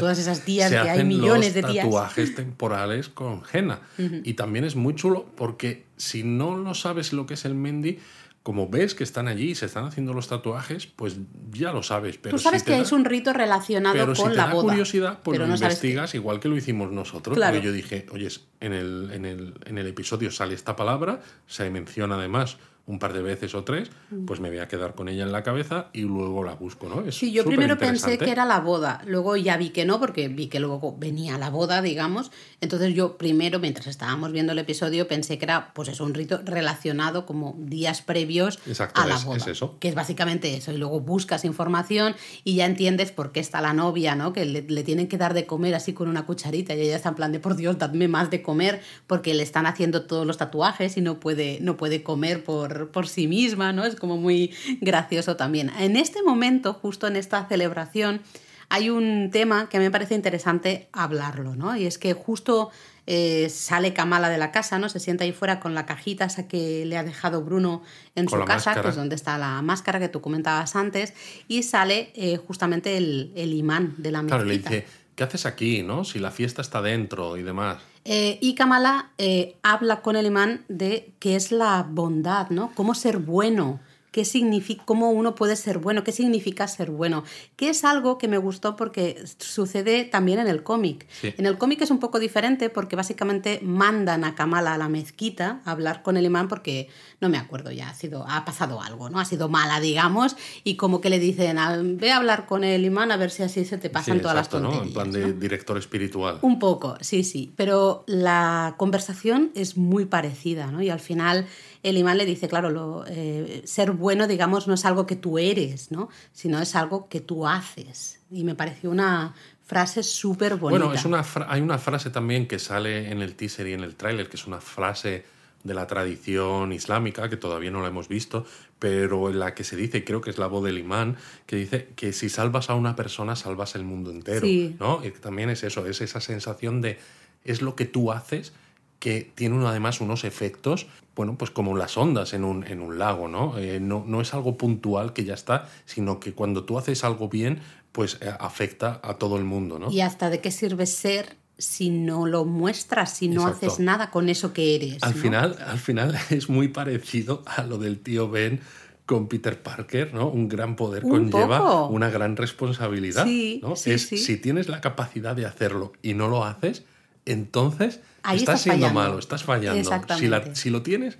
todas esas tías que hay millones de tías. tatuajes temporales con henna. Y también es muy chulo porque si no lo sabes lo que es el mendi, como ves que están allí y se están haciendo los tatuajes, pues ya lo sabes. Pero Tú sabes que es un rito relacionado pero con si te la da boda. curiosidad, pues lo investigas igual que lo hicimos nosotros. Porque yo dije, oye, en el, en, el, en el episodio sale esta palabra, se menciona además un par de veces o tres, mm. pues me voy a quedar con ella en la cabeza y luego la busco, ¿no? sí, yo primero pensé que era la boda, luego ya vi que no, porque vi que luego venía la boda, digamos. Entonces yo primero, mientras estábamos viendo el episodio, pensé que era, pues es un rito relacionado como días previos a la boda. eso. Que es básicamente eso. Y luego buscas información y ya entiendes por qué está la novia, ¿no? Que le, le tienen que dar de comer así con una cucharita y ella está en plan de, por Dios, dadme más de comer, porque le están haciendo todos los tatuajes y no puede, no puede comer por por, sí misma, ¿no? Es como muy gracioso también. En este momento, justo en esta celebración, hay un tema que me parece interesante hablarlo, ¿no? Y es que justo eh, sale Kamala de la casa, ¿no? Se sienta ahí fuera con la cajita esa que le ha dejado Bruno en su casa, que es donde está la máscara que tú comentabas antes, y sale eh, justamente el, imán de la mezquita. Claro, le dice, ¿qué haces aquí, no? Si la fiesta está dentro y demás. Eh, y Kamala eh, habla con el imán de qué es la bondad, ¿no? Cómo ser bueno qué significa, cómo uno puede ser bueno, qué significa ser bueno, que es algo que me gustó porque sucede también en el cómic. En el cómic es un poco diferente porque básicamente mandan a Kamala a la mezquita a hablar con el imán porque no me acuerdo ya, ha sido ha pasado algo, ¿no? Ha sido mala, digamos, y como que le dicen, ve a hablar con el imán a ver si así se te pasan todas las tonterías. ¿no? En plan de director espiritual. Un poco, sí, sí, pero la conversación es muy parecida, ¿no? Y al final el imán le dice, claro, lo, eh, ser bueno, digamos, no es algo que tú eres, ¿no? sino es algo que tú haces. Y me pareció una frase súper bonita. Bueno, es una hay una frase también que sale en el teaser y en el tráiler, que es una frase de la tradición islámica, que todavía no la hemos visto, pero en la que se dice, creo que es la voz del imán, que dice que si salvas a una persona, salvas el mundo entero. ¿no? Y también es eso, es esa sensación de es lo que tú haces que tiene uno, además unos efectos, bueno, pues como las ondas en un, en un lago, ¿no? Eh, ¿no? ¿no? es algo puntual que ya está, sino que cuando tú haces algo bien, pues eh, afecta a todo el mundo, ¿no? Y hasta de qué sirve ser si no lo muestras, si no haces nada con eso que eres. Al, final, al final es muy parecido a lo del tío Ben con Peter Parker, ¿no? Un gran poder conlleva una gran responsabilidad. ¿no? es, Si tienes la capacidad de hacerlo y no lo haces, entonces estás, siendo malo, estás fallando. Si, si lo tienes,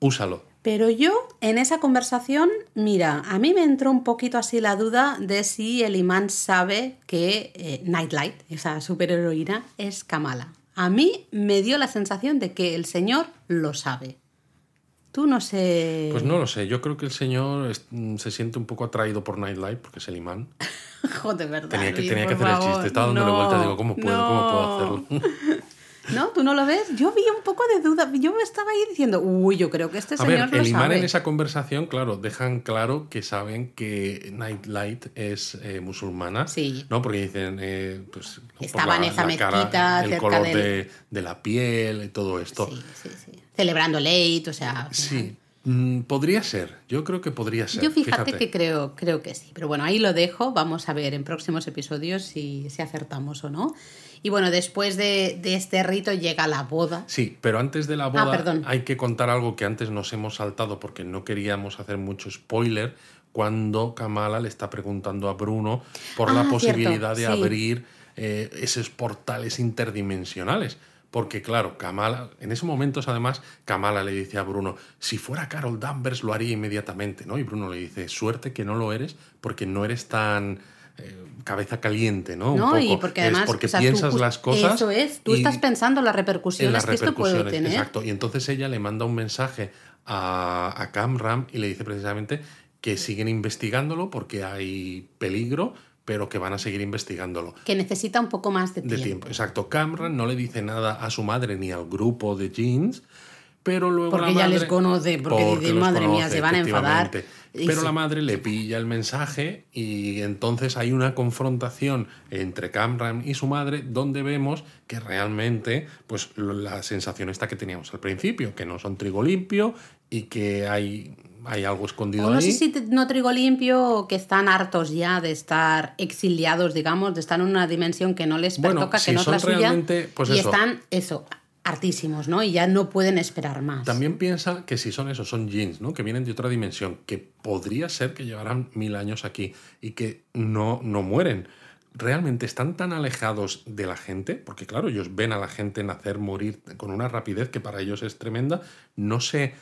úsalo. Pero yo en esa conversación, mira, a mí me entró un poquito así la duda de si el imán sabe que eh, Nightlight, esa superheroína, es Kamala. A mí me dio la sensación de que el señor lo sabe. Tú no sé. Pues no lo sé. Yo creo que el señor se siente un poco atraído por Nightlight porque es el imán. Joder, verdad. Tenía que, tenía que hacer el chiste. Estaba dándole vuelta. Digo, ¿cómo puedo, ¿cómo puedo hacerlo? ¿No? ¿Tú no lo ves? Yo vi un poco de duda. Yo me estaba ahí diciendo, uy, yo creo que este a señor ver, el imán en esa conversación, claro, dejan claro que saben que Nightlight es eh, musulmana. Sí. ¿No? Porque dicen, eh, pues. Estaba en esa mezquita, el color de, de, la piel y todo esto. Sí, sí, sí. Celebrando Leit, o sea. Sí. Mm, podría ser, yo creo que podría ser. Yo fíjate, que creo, creo que sí. Pero bueno, ahí lo dejo. Vamos a ver en próximos episodios si, si acertamos o no. Y bueno, después de, de, este rito llega la boda. Sí, pero antes de la Ah, boda hay que contar algo que antes nos hemos saltado porque no queríamos hacer mucho spoiler cuando Kamala le está preguntando a Bruno por la Ah, posibilidad cierto, de sí. abrir eh, esos portales interdimensionales. Porque claro, Kamala, en esos momentos además, Kamala le dice a Bruno, si fuera Carol Danvers lo haría inmediatamente, ¿no? Y Bruno le dice, suerte que no lo eres porque no eres tan eh, cabeza caliente, ¿no? Un No, y poco. porque Es además porque o sea, tú piensas las cosas. Eso es, tú y- estás pensando en las repercusiones las que esto puede repercusiones, tener. exacto. Y entonces ella le manda un mensaje a, a Camram y le dice precisamente que siguen investigándolo porque hay peligro, pero que van a seguir investigándolo. Que necesita un poco más de De tiempo. tiempo. Exacto. Camran no le dice nada a su madre ni al grupo de jeans, pero luego Porque la ya madre, les conoce, porque dice, los "Madre mía, se van a enfadar". Pero sí. la madre le pilla el mensaje y entonces hay una confrontación entre Camran y su madre donde vemos que realmente pues la sensación esta que teníamos al principio, que no son trigo limpio y que hay, hay algo escondido O no ahí. sé si no trigo limpio o que están hartos ya de estar exiliados, digamos, de estar en una dimensión que no les Bueno, pertoca, si que no es son suya. realmente, pues y eso. están, eso, hartísimos, ¿no? Y ya no pueden esperar más. También piensa que si son esos, son jeans, ¿no? Que vienen de otra dimensión, que podría ser que llevarán mil años aquí y que no, no mueren. Realmente están tan alejados de la gente, porque claro, ellos ven a la gente nacer, morir con una rapidez que para ellos es tremenda, no se, eh,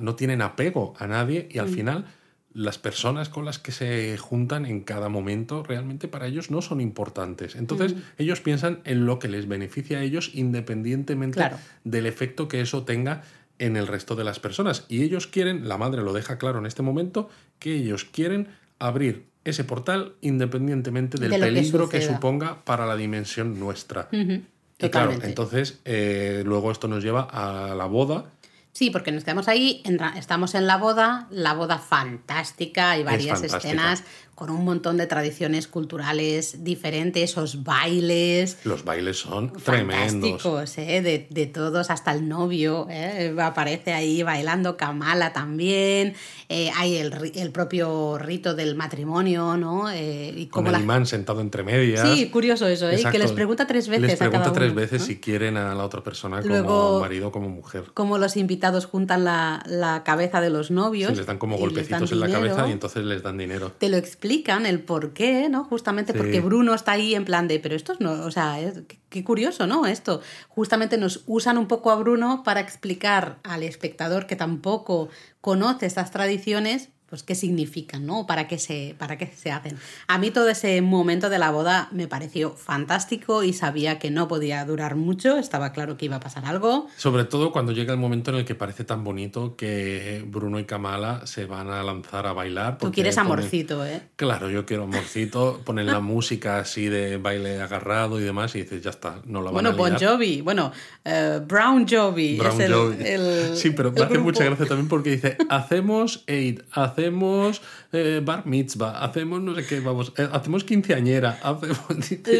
no tienen apego a nadie y al final las personas con las que se juntan en cada momento realmente para ellos no son importantes. Entonces ellos piensan en lo que les beneficia a ellos independientemente Claro. del efecto que eso tenga en el resto de las personas. Y ellos quieren, la madre lo deja claro en este momento, que ellos quieren abrir ese portal independientemente del De lo que peligro que, suponga para la dimensión nuestra. Y claro, entonces eh, luego esto nos lleva a la boda. Sí, porque nos quedamos ahí, entra- estamos en la boda, la boda fantástica, hay varias fantástica. escenas con un montón de tradiciones culturales diferentes, esos bailes, Los bailes son tremendos. ¿eh? de, de todos, hasta el novio ¿eh? aparece ahí bailando, Kamala también, eh, hay el, el propio rito del matrimonio, ¿no? Eh, y Con como el la... imán sentado entre medias. Sí, curioso eso, ¿eh? Que les pregunta tres veces Les a cada pregunta tres veces ¿no? si quieren a la otra persona como marido o como mujer. Como los invitados juntan la, la cabeza de los novios. Se les dan como golpecitos dan en la cabeza y entonces les dan dinero. te lo explican el por qué, ¿no? Justamente Sí. porque Bruno está ahí en plan de, pero esto es no, o sea, es- qué curioso, ¿no? Esto. Justamente nos usan un poco a Bruno para explicar al espectador que tampoco conoce estas tradiciones, pues qué significan, ¿no? Para qué se, para qué se hacen. A mí todo ese momento de la boda me pareció fantástico y sabía que no podía durar mucho, estaba claro que iba a pasar algo. Sobre todo cuando llega el momento en el que parece tan bonito que Bruno y Kamala se van a lanzar a bailar. Tú quieres ponen- amorcito, ¿eh? Claro, yo quiero amorcito. Ponen la música así de baile agarrado y demás y dices, ya está, no la van Bueno, a Bon liar. Jovi, bueno, eh, Brown Jovi Brown es el, Jovi. el- sí, pero me el hace grupo. mucha gracia también porque dice, hacemos hacemos eh, bar mitzvah, hacemos no sé qué, vamos, eh, hacemos quinceañera, hacemos...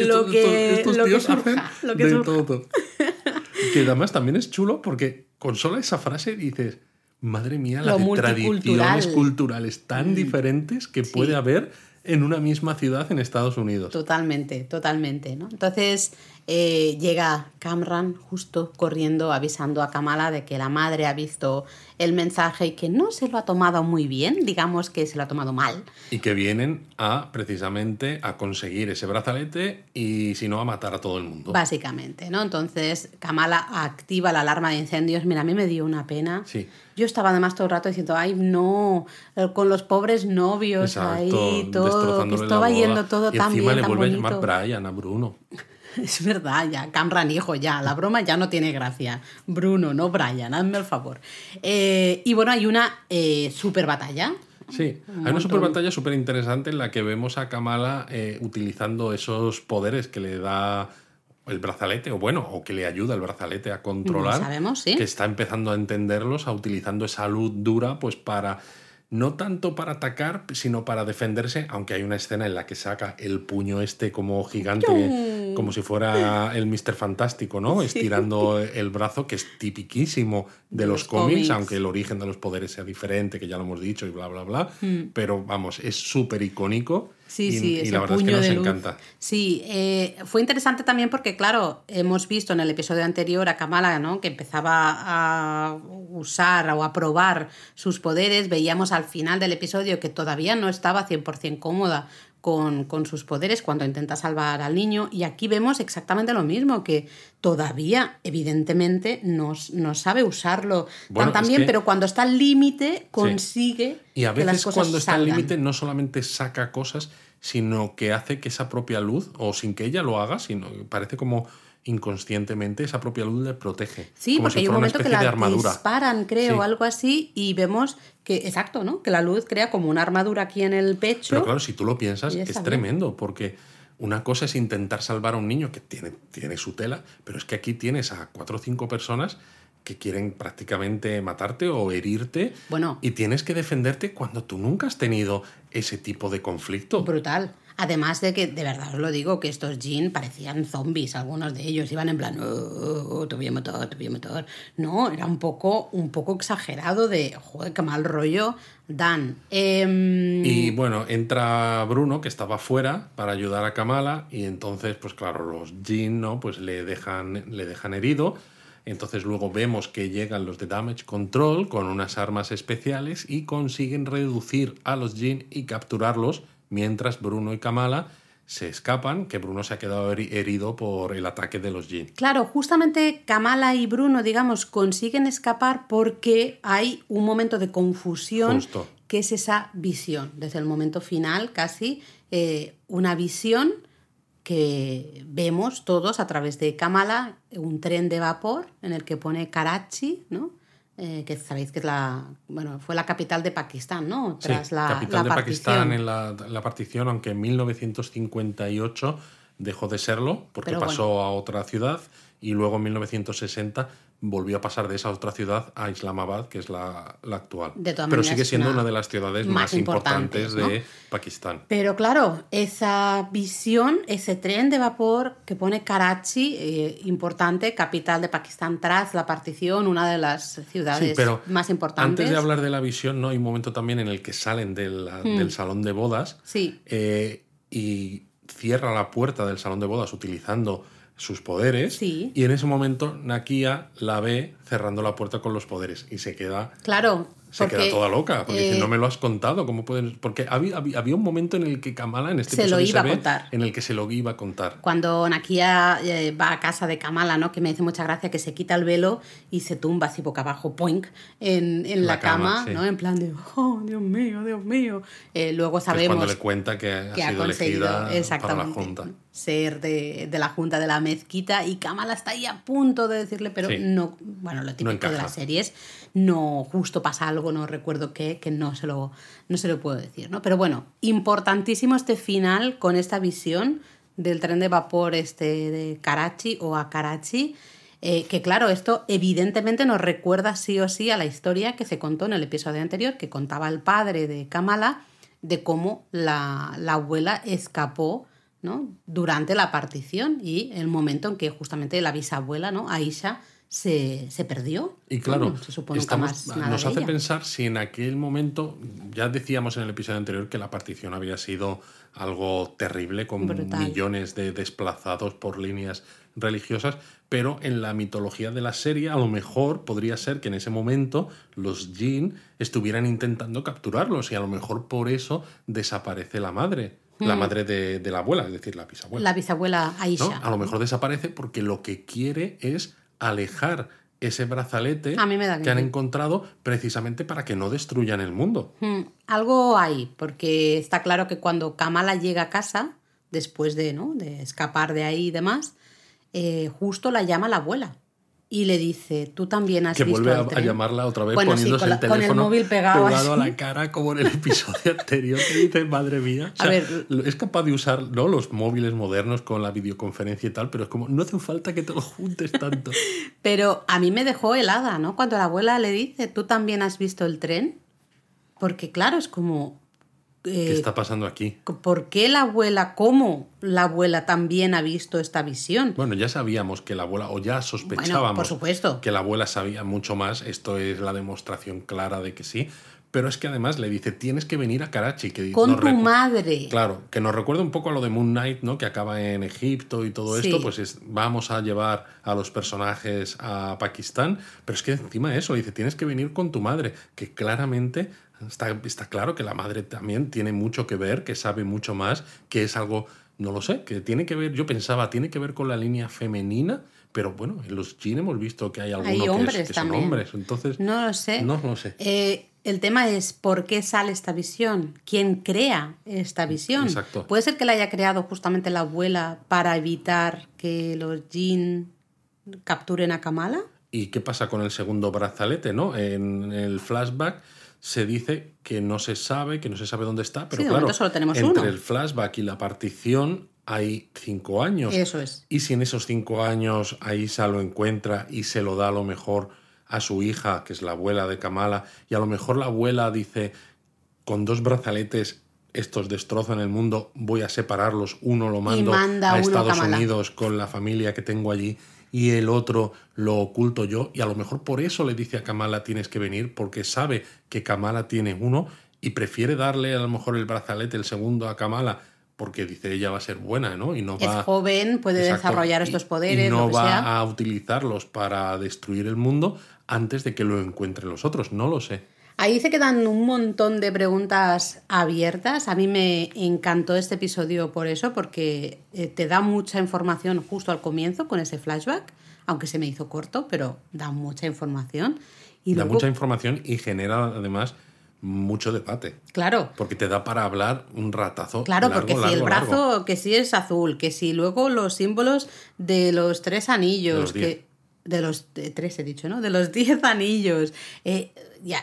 Lo que- estos lo que tíos surja, hacen lo que de surja. todo. que además también es chulo porque con sola esa frase dices, madre mía, la Lo de tradiciones culturales tan diferentes que Sí. puede haber en una misma ciudad en Estados Unidos. Totalmente, totalmente, ¿no? Entonces eh, llega Camran justo corriendo avisando a Kamala de que la madre ha visto el mensaje y que no se lo ha tomado muy bien, digamos que se lo ha tomado mal. Y que vienen a precisamente a conseguir ese brazalete y si no a matar a todo el mundo. Básicamente, ¿no? Entonces Kamala activa la alarma de incendios. Mira, a mí me dio una pena. Sí. Yo estaba además todo el rato diciendo, ay, no, eh, con los pobres novios ahí, todo, que estaba yendo todo y tan encima bien, le tan vuelve a llamar Brian a Bruno. Es verdad, ya, Camran hijo, ya, la broma ya no tiene gracia. Bruno, no Brian, hazme el favor. Eh, y bueno, hay una eh, super batalla. Sí, hay una super batalla súper interesante en la que vemos a Kamala eh, utilizando esos poderes que le da el brazalete, o bueno, o que le ayuda el brazalete a controlar. No sabemos, sí. Que está empezando a entenderlos, a utilizando esa luz dura, pues para. No tanto para atacar, sino para defenderse, aunque hay una escena en la que saca el puño este como gigante, como si fuera el Mister Fantástico, ¿no? Estirando el brazo, que es tipiquísimo de, los, cómics, aunque el origen de los poderes sea diferente, que ya lo hemos dicho y bla, bla, bla. Mm. Pero vamos, es súper icónico. Sí, sí, y la verdad es que nos encanta. Sí, eh, fue interesante también porque, claro, hemos visto en el episodio anterior a Kamala, ¿no? Que empezaba a usar o a probar sus poderes. Veíamos al final del episodio que todavía no estaba 100% cómoda con, sus poderes cuando intenta salvar al niño. Y aquí vemos exactamente lo mismo, que todavía, evidentemente, no, no sabe usarlo tan, bien, pero cuando está al límite consigue. Y a veces cuando está al límite no solamente saca cosas, sino que hace que esa propia luz, o sin que ella lo haga, sino parece como inconscientemente esa propia luz le protege. Sí, porque hay un momento que la disparan, creo, algo así, y vemos que, exacto, ¿no? Que la luz crea como una armadura aquí en el pecho. Pero claro, si tú lo piensas, es tremendo, porque una cosa es intentar salvar a un niño que tiene, tiene su tela, pero es que aquí tienes a cuatro o cinco personas que quieren prácticamente matarte o herirte. Bueno. Y tienes que defenderte cuando tú nunca has tenido ese tipo de conflicto. Brutal. Además de que, de verdad os lo digo, que estos Jin parecían zombies, algunos de ellos iban en plan, oh, oh, oh te voy a matar. No, era un poco, un poco exagerado de, joder, qué mal rollo dan. Em, y bueno, entra Bruno, que estaba fuera, para ayudar a Kamala, y entonces, pues claro, los Jin, ¿no? Pues le dejan, le dejan herido. Entonces luego vemos que llegan los de Damage Control con unas armas especiales y consiguen reducir a los Jin y capturarlos mientras Bruno y Kamala se escapan, que Bruno se ha quedado herido por el ataque de los Jin. Claro, justamente Kamala y Bruno, digamos, consiguen escapar porque hay un momento de confusión que es esa visión, desde el momento final casi, eh, una visión que vemos todos a través de Kamala, un tren de vapor en el que pone Karachi, ¿no? Eh, que sabéis que es la, bueno, fue la capital de Pakistán, ¿no? Tras la, capital de Pakistán en la, la, partición, aunque en 1958 dejó de serlo porque pasó a otra ciudad y luego en 1960 volvió a pasar de esa otra ciudad a Islamabad, que es la, actual. Pero sigue siendo una, de las ciudades más, importantes, de Pakistán. Pero claro, esa visión, ese tren de vapor que pone Karachi, eh, importante, capital de Pakistán tras la partición, una de las ciudades más importantes. Antes de hablar de la visión, ¿no? hay un momento también en el que salen del, hmm. salón de bodas sí. Eh, y cierra la puerta del salón de bodas utilizando sus poderes y en ese momento Nakia la ve cerrando la puerta con los poderes y se queda claro se queda toda loca porque dice, no me lo has contado cómo pueden porque había, había, un momento en el que Kamala en este se lo iba a contar. en el que se lo iba a contar. Cuando Nakia eh, va a casa de Kamala no que me dice mucha gracia que se quita el velo y se tumba así boca abajo poink en, en la, cama, no en plan de oh Dios mío Dios mío eh, luego sabemos cuando le cuenta que ha sido elegida para la junta. ser de, de, la junta de la mezquita y Kamala está ahí a punto de decirle pero no bueno lo típico de las series no justo pasa algo, no recuerdo qué, que no se lo, no se lo puedo decir, ¿no? Pero bueno, importantísimo este final con esta visión del tren de vapor este de Karachi o a Karachi, eh, que claro, esto evidentemente nos recuerda sí o sí a la historia que se contó en el episodio anterior, que contaba el padre de Kamala, de cómo la, la abuela escapó ¿no? durante la partición y el momento en que justamente la bisabuela, ¿no? Aisha, se, se perdió. Y claro, nos hace pensar si en aquel momento, ya decíamos en el episodio anterior que la partición había sido algo terrible, con millones de desplazados por líneas religiosas, pero en la mitología de la serie a lo mejor podría ser que en ese momento los Jin estuvieran intentando capturarlos y a lo mejor por eso desaparece la madre. La mm. madre de, la abuela, es decir, la bisabuela. La bisabuela Aisha. A lo mejor desaparece porque lo que quiere es alejar ese brazalete que, han encontrado precisamente para que no destruyan el mundo. Hmm, algo hay, porque está claro que cuando Kamala llega a casa, después de, ¿no? de escapar de ahí y demás, eh, justo la llama la abuela y le dice, tú también has que visto vuelve a, a, llamarla otra vez poniéndose el teléfono móvil pegado, a la cara como en el episodio anterior que dice, madre mía. a ver, es capaz de usar ¿no? los móviles modernos con la videoconferencia y tal, pero es como, no hace falta que te lo juntes tanto. pero a mí me dejó helada, ¿no? Cuando la abuela le dice, tú también has visto el tren. Porque claro, es como, ¿Qué está pasando aquí? ¿Por qué la abuela, cómo la abuela también ha visto esta visión? Bueno, ya sabíamos que la abuela, o ya sospechábamos por supuesto. que la abuela sabía mucho más. Esto es la demostración clara de que sí. Pero es que además le dice, tienes que venir a Karachi. Que Con tu madre. Claro, que nos recuerda un poco a lo de Moon Knight, ¿no? Que acaba en Egipto y todo esto. Pues es, vamos a llevar a los personajes a Pakistán. Pero es que encima de eso, dice, tienes que venir con tu madre. Que claramente está, está claro que la madre también tiene mucho que ver, que sabe mucho más, que es algo, no lo sé, que tiene que ver, yo pensaba, tiene que ver con la línea femenina pero bueno, en los Jin hemos visto que hay algunos que, son hombres. Entonces, no lo sé. No lo sé. Eh, el tema es por qué sale esta visión, quién crea esta visión. Exacto. Puede ser que la haya creado justamente la abuela para evitar que los Jin capturen a Kamala. ¿Y qué pasa con el segundo brazalete? ¿no? En el flashback se dice que no se sabe, que no se sabe dónde está, pero claro, solo tenemos entre el flashback y la partición hay cinco años. Eso es. Y si en esos cinco años Aisa lo encuentra y se lo da a lo mejor a su hija, que es la abuela de Kamala, y a lo mejor la abuela dice, con dos brazaletes estos destrozan el mundo, voy a separarlos, uno lo mando a Estados Unidos con la familia que tengo allí y el otro lo oculto yo y a lo mejor por eso le dice a Kamala tienes que venir porque sabe que Kamala tiene uno y prefiere darle a lo mejor el brazalete el segundo a Kamala porque dice ella va a ser buena, ¿no? Y no va, es joven, puede desarrollar estos poderes. Y no va a utilizarlos para destruir el mundo antes de que lo encuentren los otros, no lo sé. Ahí se quedan un montón de preguntas abiertas. A mí me encantó este episodio por eso, porque eh, te da mucha información justo al comienzo con ese flashback, aunque se me hizo corto, pero da mucha información. Y da mucha información y genera además mucho debate. Claro. Porque te da para hablar un ratazo. Claro, porque si el brazo, que sí es azul, que si luego los símbolos de los tres anillos, de los que. De los tres he dicho, ¿no? De los diez anillos. Eh, ya,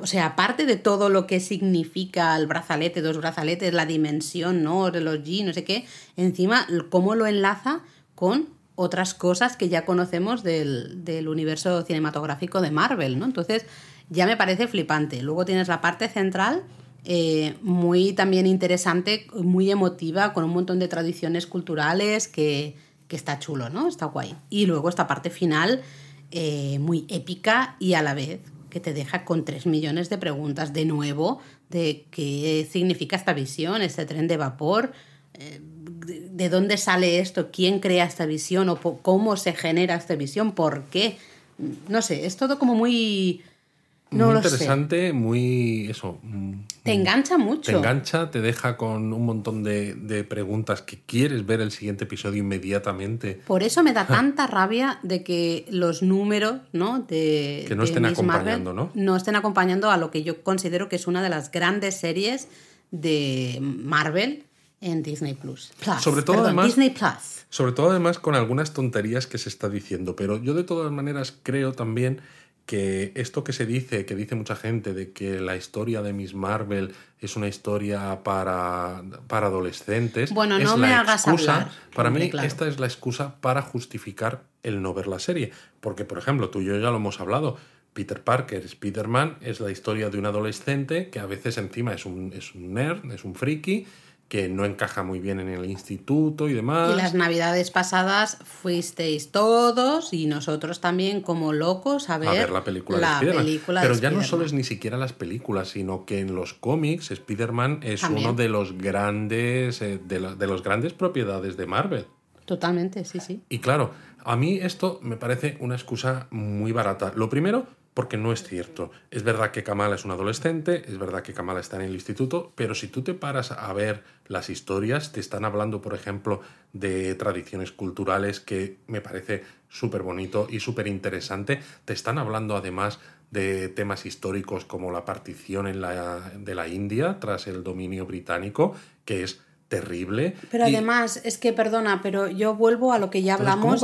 o sea, aparte de todo lo que significa el brazalete, dos brazaletes, la dimensión, ¿no? Los G, no sé qué, encima, cómo lo enlaza con otras cosas que ya conocemos del, del universo cinematográfico de Marvel, ¿no? Entonces, ya me parece flipante. Luego tienes la parte central, eh, muy también interesante, muy emotiva, con un montón de tradiciones culturales que, que está chulo, ¿no? Está guay. Y luego esta parte final, eh, muy épica y a la vez que te deja con tres millones de preguntas de nuevo de qué significa esta visión, este tren de vapor, eh, de dónde sale esto, quién crea esta visión o cómo se genera esta visión, por qué. No sé, es todo como muy muy interesante, muy. Eso. Mm, te engancha mucho. Te engancha, te deja con un montón de, preguntas que quieres ver el siguiente episodio inmediatamente. Por eso me da tanta rabia de que los números, ¿no? De, que no estén acompañando, ¿no? No estén acompañando a lo que yo considero que es una de las grandes series de Marvel en Disney Plus. sobre todo además. Disney Plus. Sobre todo además con algunas tonterías que se está diciendo. Pero yo de todas maneras creo también que esto que se dice, que dice mucha gente, de que la historia de Miss Marvel es una historia para, para adolescentes. Bueno, no me hagas hablar. Para mí, esta es la excusa para justificar el no ver la serie. Porque, por ejemplo, tú y yo ya lo hemos hablado. Peter Parker, Spider-Man, es la historia de un adolescente que a veces encima es un, es un nerd, es un friki, que no encaja muy bien en el instituto y demás. Y las navidades pasadas fuisteis todos y nosotros también como locos a ver, la película de Spider-Man. Pero ya no solo es ni siquiera las películas, sino que en los cómics Spider-Man es uno de los grandes eh, de, de los grandes propiedades de Marvel. Totalmente, sí, sí. Y claro, a mí esto me parece una excusa muy barata. Lo primero, porque no es cierto. Es verdad que Kamala es un adolescente, es verdad que Kamala está en el instituto, pero si tú te paras a ver las historias, te están hablando, por ejemplo, de tradiciones culturales que me parece súper bonito y súper interesante. Te están hablando además de temas históricos como la partición de la India tras el dominio británico, que es terrible. Pero además, es que, perdona, pero yo vuelvo a lo que ya hablamos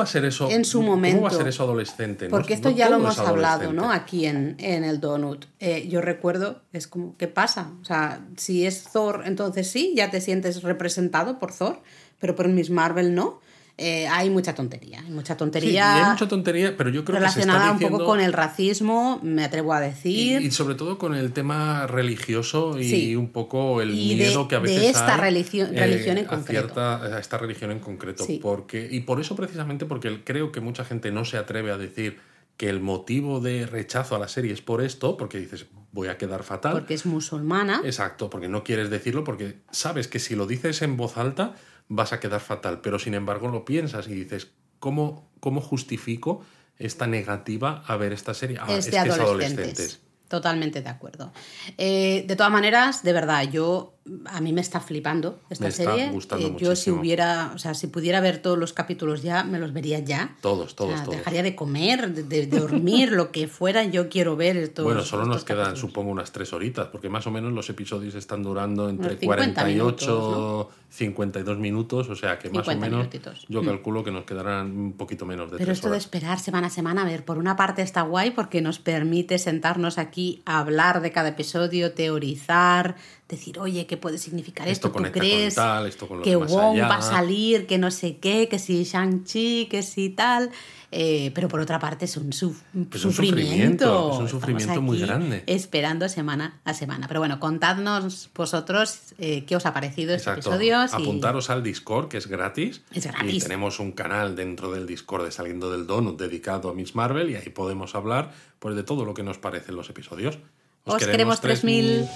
en su momento. ¿Cómo va a ser eso adolescente? Porque esto ya lo hemos hablado, ¿no? Aquí en, en el Donut. Eh, yo recuerdo, es como, ¿qué pasa? O sea, si es Thor, entonces sí, ya te sientes representado por Thor, pero por Miss Marvel no. Eh, hay mucha tontería. Hay mucha Sí, tontería hay mucha tontería, pero yo creo que se relacionada está un diciendo... poco con el racismo, me atrevo a decir. Y, y sobre todo con el tema religioso y Sí. un poco el Y de- miedo que a de veces esta hay, religión- eh, religión en a concreto. cierta- a esta religión en concreto. Sí. Porque, y por eso precisamente porque creo que mucha gente no se atreve a decir que el motivo de rechazo a la serie es por esto, porque dices, voy a quedar fatal. porque es musulmana. Exacto, porque no quieres decirlo, porque sabes que si lo dices en voz alta vas a quedar fatal, pero sin embargo lo piensas y dices, ¿cómo, cómo justifico esta negativa a ver esta serie? Ah, es adolescentes. Totalmente de acuerdo. Eh, de todas maneras, de verdad, yo a mí me está flipando esta Me está serie. gustando Eh, yo si hubiera, o sea, si pudiera ver todos los capítulos ya, me los vería ya. Todos, O todos, sea, todos. dejaría de comer, de, de dormir, lo que fuera, yo quiero ver estos. Bueno, solo nos quedan, capítulos. supongo, unas tres horitas, porque más o menos los episodios están durando entre Unos 50 48 52 minutos, o sea que más o 50 menos minutitos. yo Mm. calculo que nos quedarán un poquito menos de Pero tres esto de horas. esperar semana a semana, a ver, por una parte está guay porque nos permite sentarnos aquí a hablar de cada episodio, teorizar, decir, oye, ¿qué puede significar Esto esto? ¿Tú conecta con crees tal, esto con que Wong allá? va a salir, que no sé qué, que si Shang-Chi, que si tal? Eh, pero por otra parte es un, suf- Es un sufrimiento. es un sufrimiento muy grande. Esperando semana a semana. Pero bueno, contadnos vosotros eh, qué os ha parecido este Exacto. episodio. si- Apuntaros al Discord, que es gratis. Es Y gratis. tenemos un canal dentro del Discord de Saliendo del Donut dedicado a Miss Marvel y ahí podemos hablar pues, de todo lo que nos parecen los episodios. Os queremos 3000.